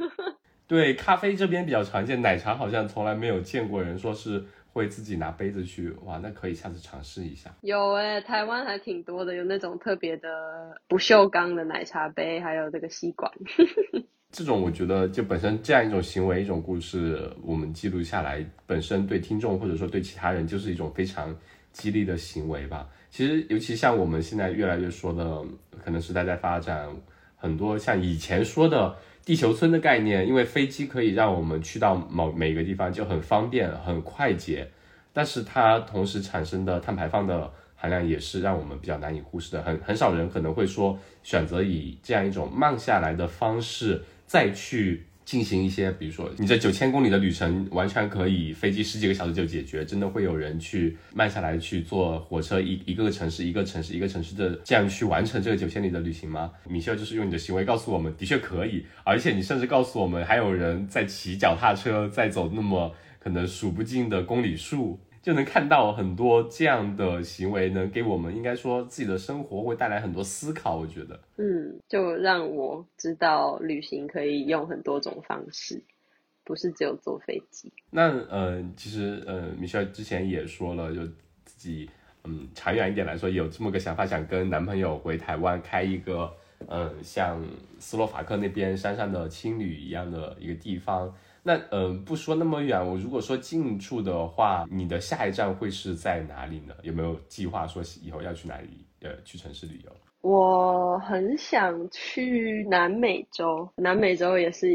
对，咖啡这边比较常见，奶茶好像从来没有见过人说是会自己拿杯子去。哇，那可以下次尝试一下。有哎，台湾还挺多的，有那种特别的不锈钢的奶茶杯，还有这个吸管。这种我觉得就本身这样一种行为、一种故事，我们记录下来，本身对听众或者说对其他人就是一种非常激励的行为吧。其实，尤其像我们现在越来越说的，可能时代在发展，很多像以前说的。地球村的概念，因为飞机可以让我们去到某每个地方就很方便、很快捷，但是它同时产生的碳排放的含量也是让我们比较难以忽视的。很很少人可能会说选择以这样一种慢下来的方式再去。进行一些，比如说你这九千公里的旅程，完全可以飞机十几个小时就解决。真的会有人去慢下来去坐火车一一个城市一个城市一个城市的这样去完成这个九千里的旅行吗？米歇尔就是用你的行为告诉我们，的确可以。而且你甚至告诉我们，还有人在骑脚踏车在走那么可能数不尽的公里数。就能看到很多这样的行为，能给我们应该说自己的生活会带来很多思考。我觉得，嗯，就让我知道旅行可以用很多种方式，不是只有坐飞机。那呃，其实呃，米歇尔之前也说了，就自己嗯，长远一点来说，有这么个想法，想跟男朋友回台湾开一个嗯，像斯洛伐克那边山上的青旅一样的一个地方。那嗯，不说那么远，我如果说近处的话，你的下一站会是在哪里呢？有没有计划说以后要去哪里？呃，去城市旅游？我很想去南美洲，南美洲也是，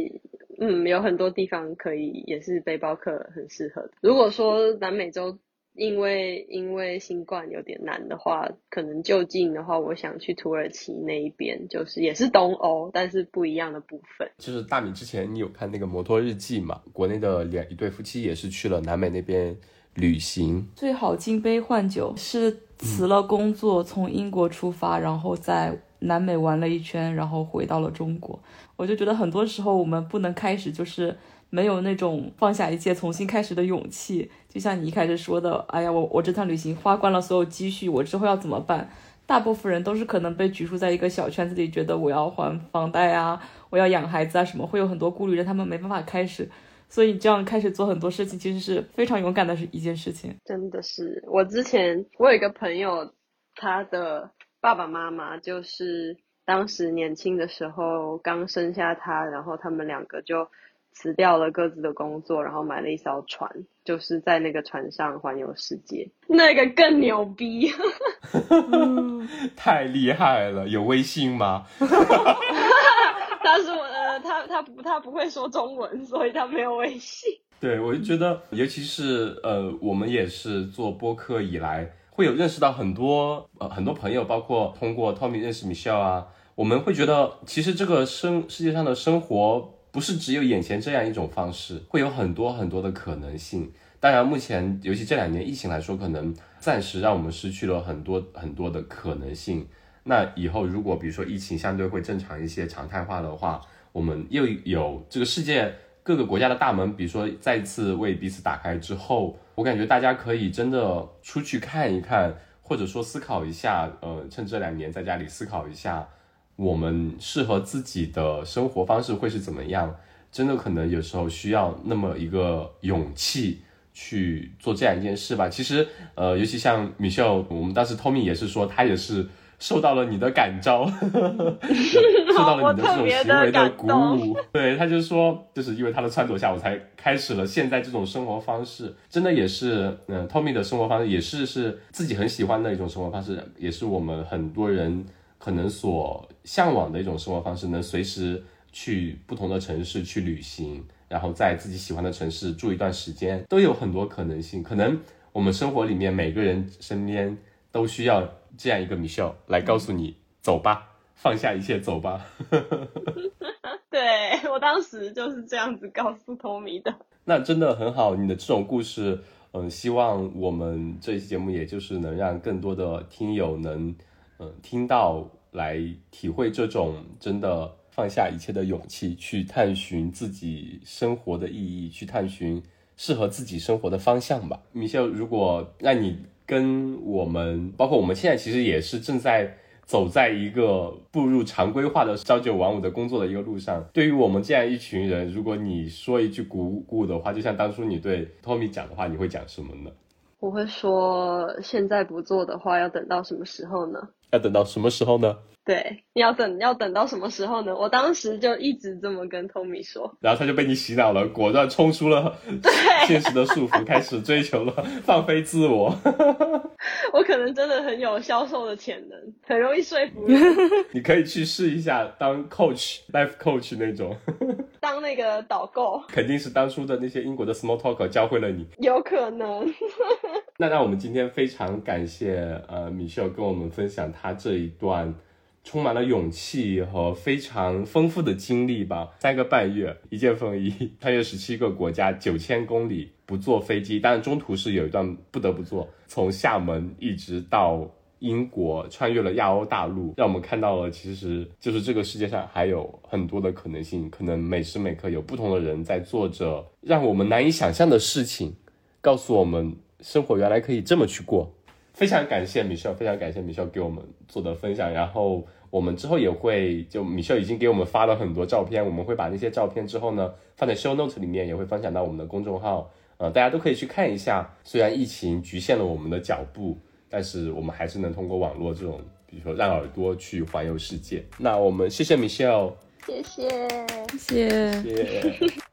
嗯，有很多地方可以，也是背包客很适合。如果说南美洲。因为因为新冠有点难的话，可能就近的话，我想去土耳其那一边，就是也是东欧，但是不一样的部分。就是大米之前你有看那个摩托日记嘛？国内的两一对夫妻也是去了南美那边旅行。最好金杯换酒是辞了工作从英国出发，然后在南美玩了一圈，然后回到了中国。我就觉得很多时候我们不能开始就是。没有那种放下一切重新开始的勇气，就像你一开始说的，哎呀，我我这趟旅行花光了所有积蓄，我之后要怎么办？大部分人都是可能被拘束在一个小圈子里，觉得我要还房贷啊，我要养孩子啊，什么会有很多顾虑，让他们没办法开始。所以你这样开始做很多事情，其实是非常勇敢的一件事情。真的是，我之前我有一个朋友，他的爸爸妈妈就是当时年轻的时候刚生下他，然后他们两个就。辞掉了各自的工作，然后买了一艘船，就是在那个船上环游世界。那个更牛逼，太厉害了！有微信吗？他说呃，他他不他不会说中文，所以他没有微信。对，我就觉得，尤其是呃，我们也是做播客以来，会有认识到很多呃很多朋友，包括通过 Tommy 认识 Michelle 啊，我们会觉得，其实这个生世界上的生活。不是只有眼前这样一种方式，会有很多很多的可能性。当然，目前尤其这两年疫情来说，可能暂时让我们失去了很多很多的可能性。那以后如果比如说疫情相对会正常一些、常态化的话，我们又有这个世界各个国家的大门，比如说再次为彼此打开之后，我感觉大家可以真的出去看一看，或者说思考一下，呃，趁这两年在家里思考一下，我们适合自己的生活方式会是怎么样。真的可能有时候需要那么一个勇气去做这样一件事吧。其实，呃，尤其像米秀，我们当时 Tommy 也是说，他也是受到了你的感召，受到了你的这种行为的鼓舞。对，他就说，就是因为他的撺掇下，我才开始了现在这种生活方式。真的也是，嗯，Tommy 的生活方式也是是自己很喜欢的一种生活方式，也是我们很多人可能所向往的一种生活方式，能随时。去不同的城市去旅行，然后在自己喜欢的城市住一段时间，都有很多可能性。可能我们生活里面每个人身边都需要这样一个 Michelle 来告诉你，走吧，放下一切，走吧。对我当时就是这样子告诉 Tommy 的。那真的很好，你的这种故事，嗯，希望我们这一期节目也就是能让更多的听友能，嗯，听到来体会这种真的。放下一切的勇气，去探寻自己生活的意义，去探寻适合自己生活的方向吧。米秀，如果让你跟我们，包括我们现在其实也是正在走在一个步入常规化的朝九晚五的工作的一个路上。对于我们这样一群人，如果你说一句鼓鼓的话，就像当初你对托米讲的话，你会讲什么呢？我会说，现在不做的话，要等到什么时候呢？要等到什么时候呢？对，要等要等到什么时候呢？我当时就一直这么跟 Tommy 说，然后他就被你洗脑了，果断冲出了 现实的束缚，开始追求了放飞自我。我可能真的很有销售的潜能，很容易说服人。你可以去试一下当 coach，life coach 那种，当那个导购，肯定是当初的那些英国的 small talker 教会了你，有可能。那让我们今天非常感谢呃米秀跟我们分享他这一段。充满了勇气和非常丰富的经历吧。三个半月，一件风衣，穿越十七个国家，九千公里，不坐飞机，当然中途是有一段不得不坐，从厦门一直到英国，穿越了亚欧大陆，让我们看到了，其实就是这个世界上还有很多的可能性，可能每时每刻有不同的人在做着让我们难以想象的事情，告诉我们生活原来可以这么去过。非常感谢米秀，非常感谢米秀给我们做的分享。然后我们之后也会，就米秀已经给我们发了很多照片，我们会把那些照片之后呢放在 show note 里面，也会分享到我们的公众号，呃，大家都可以去看一下。虽然疫情局限了我们的脚步，但是我们还是能通过网络这种，比如说让耳朵去环游世界。那我们谢谢米秀，谢谢，谢谢。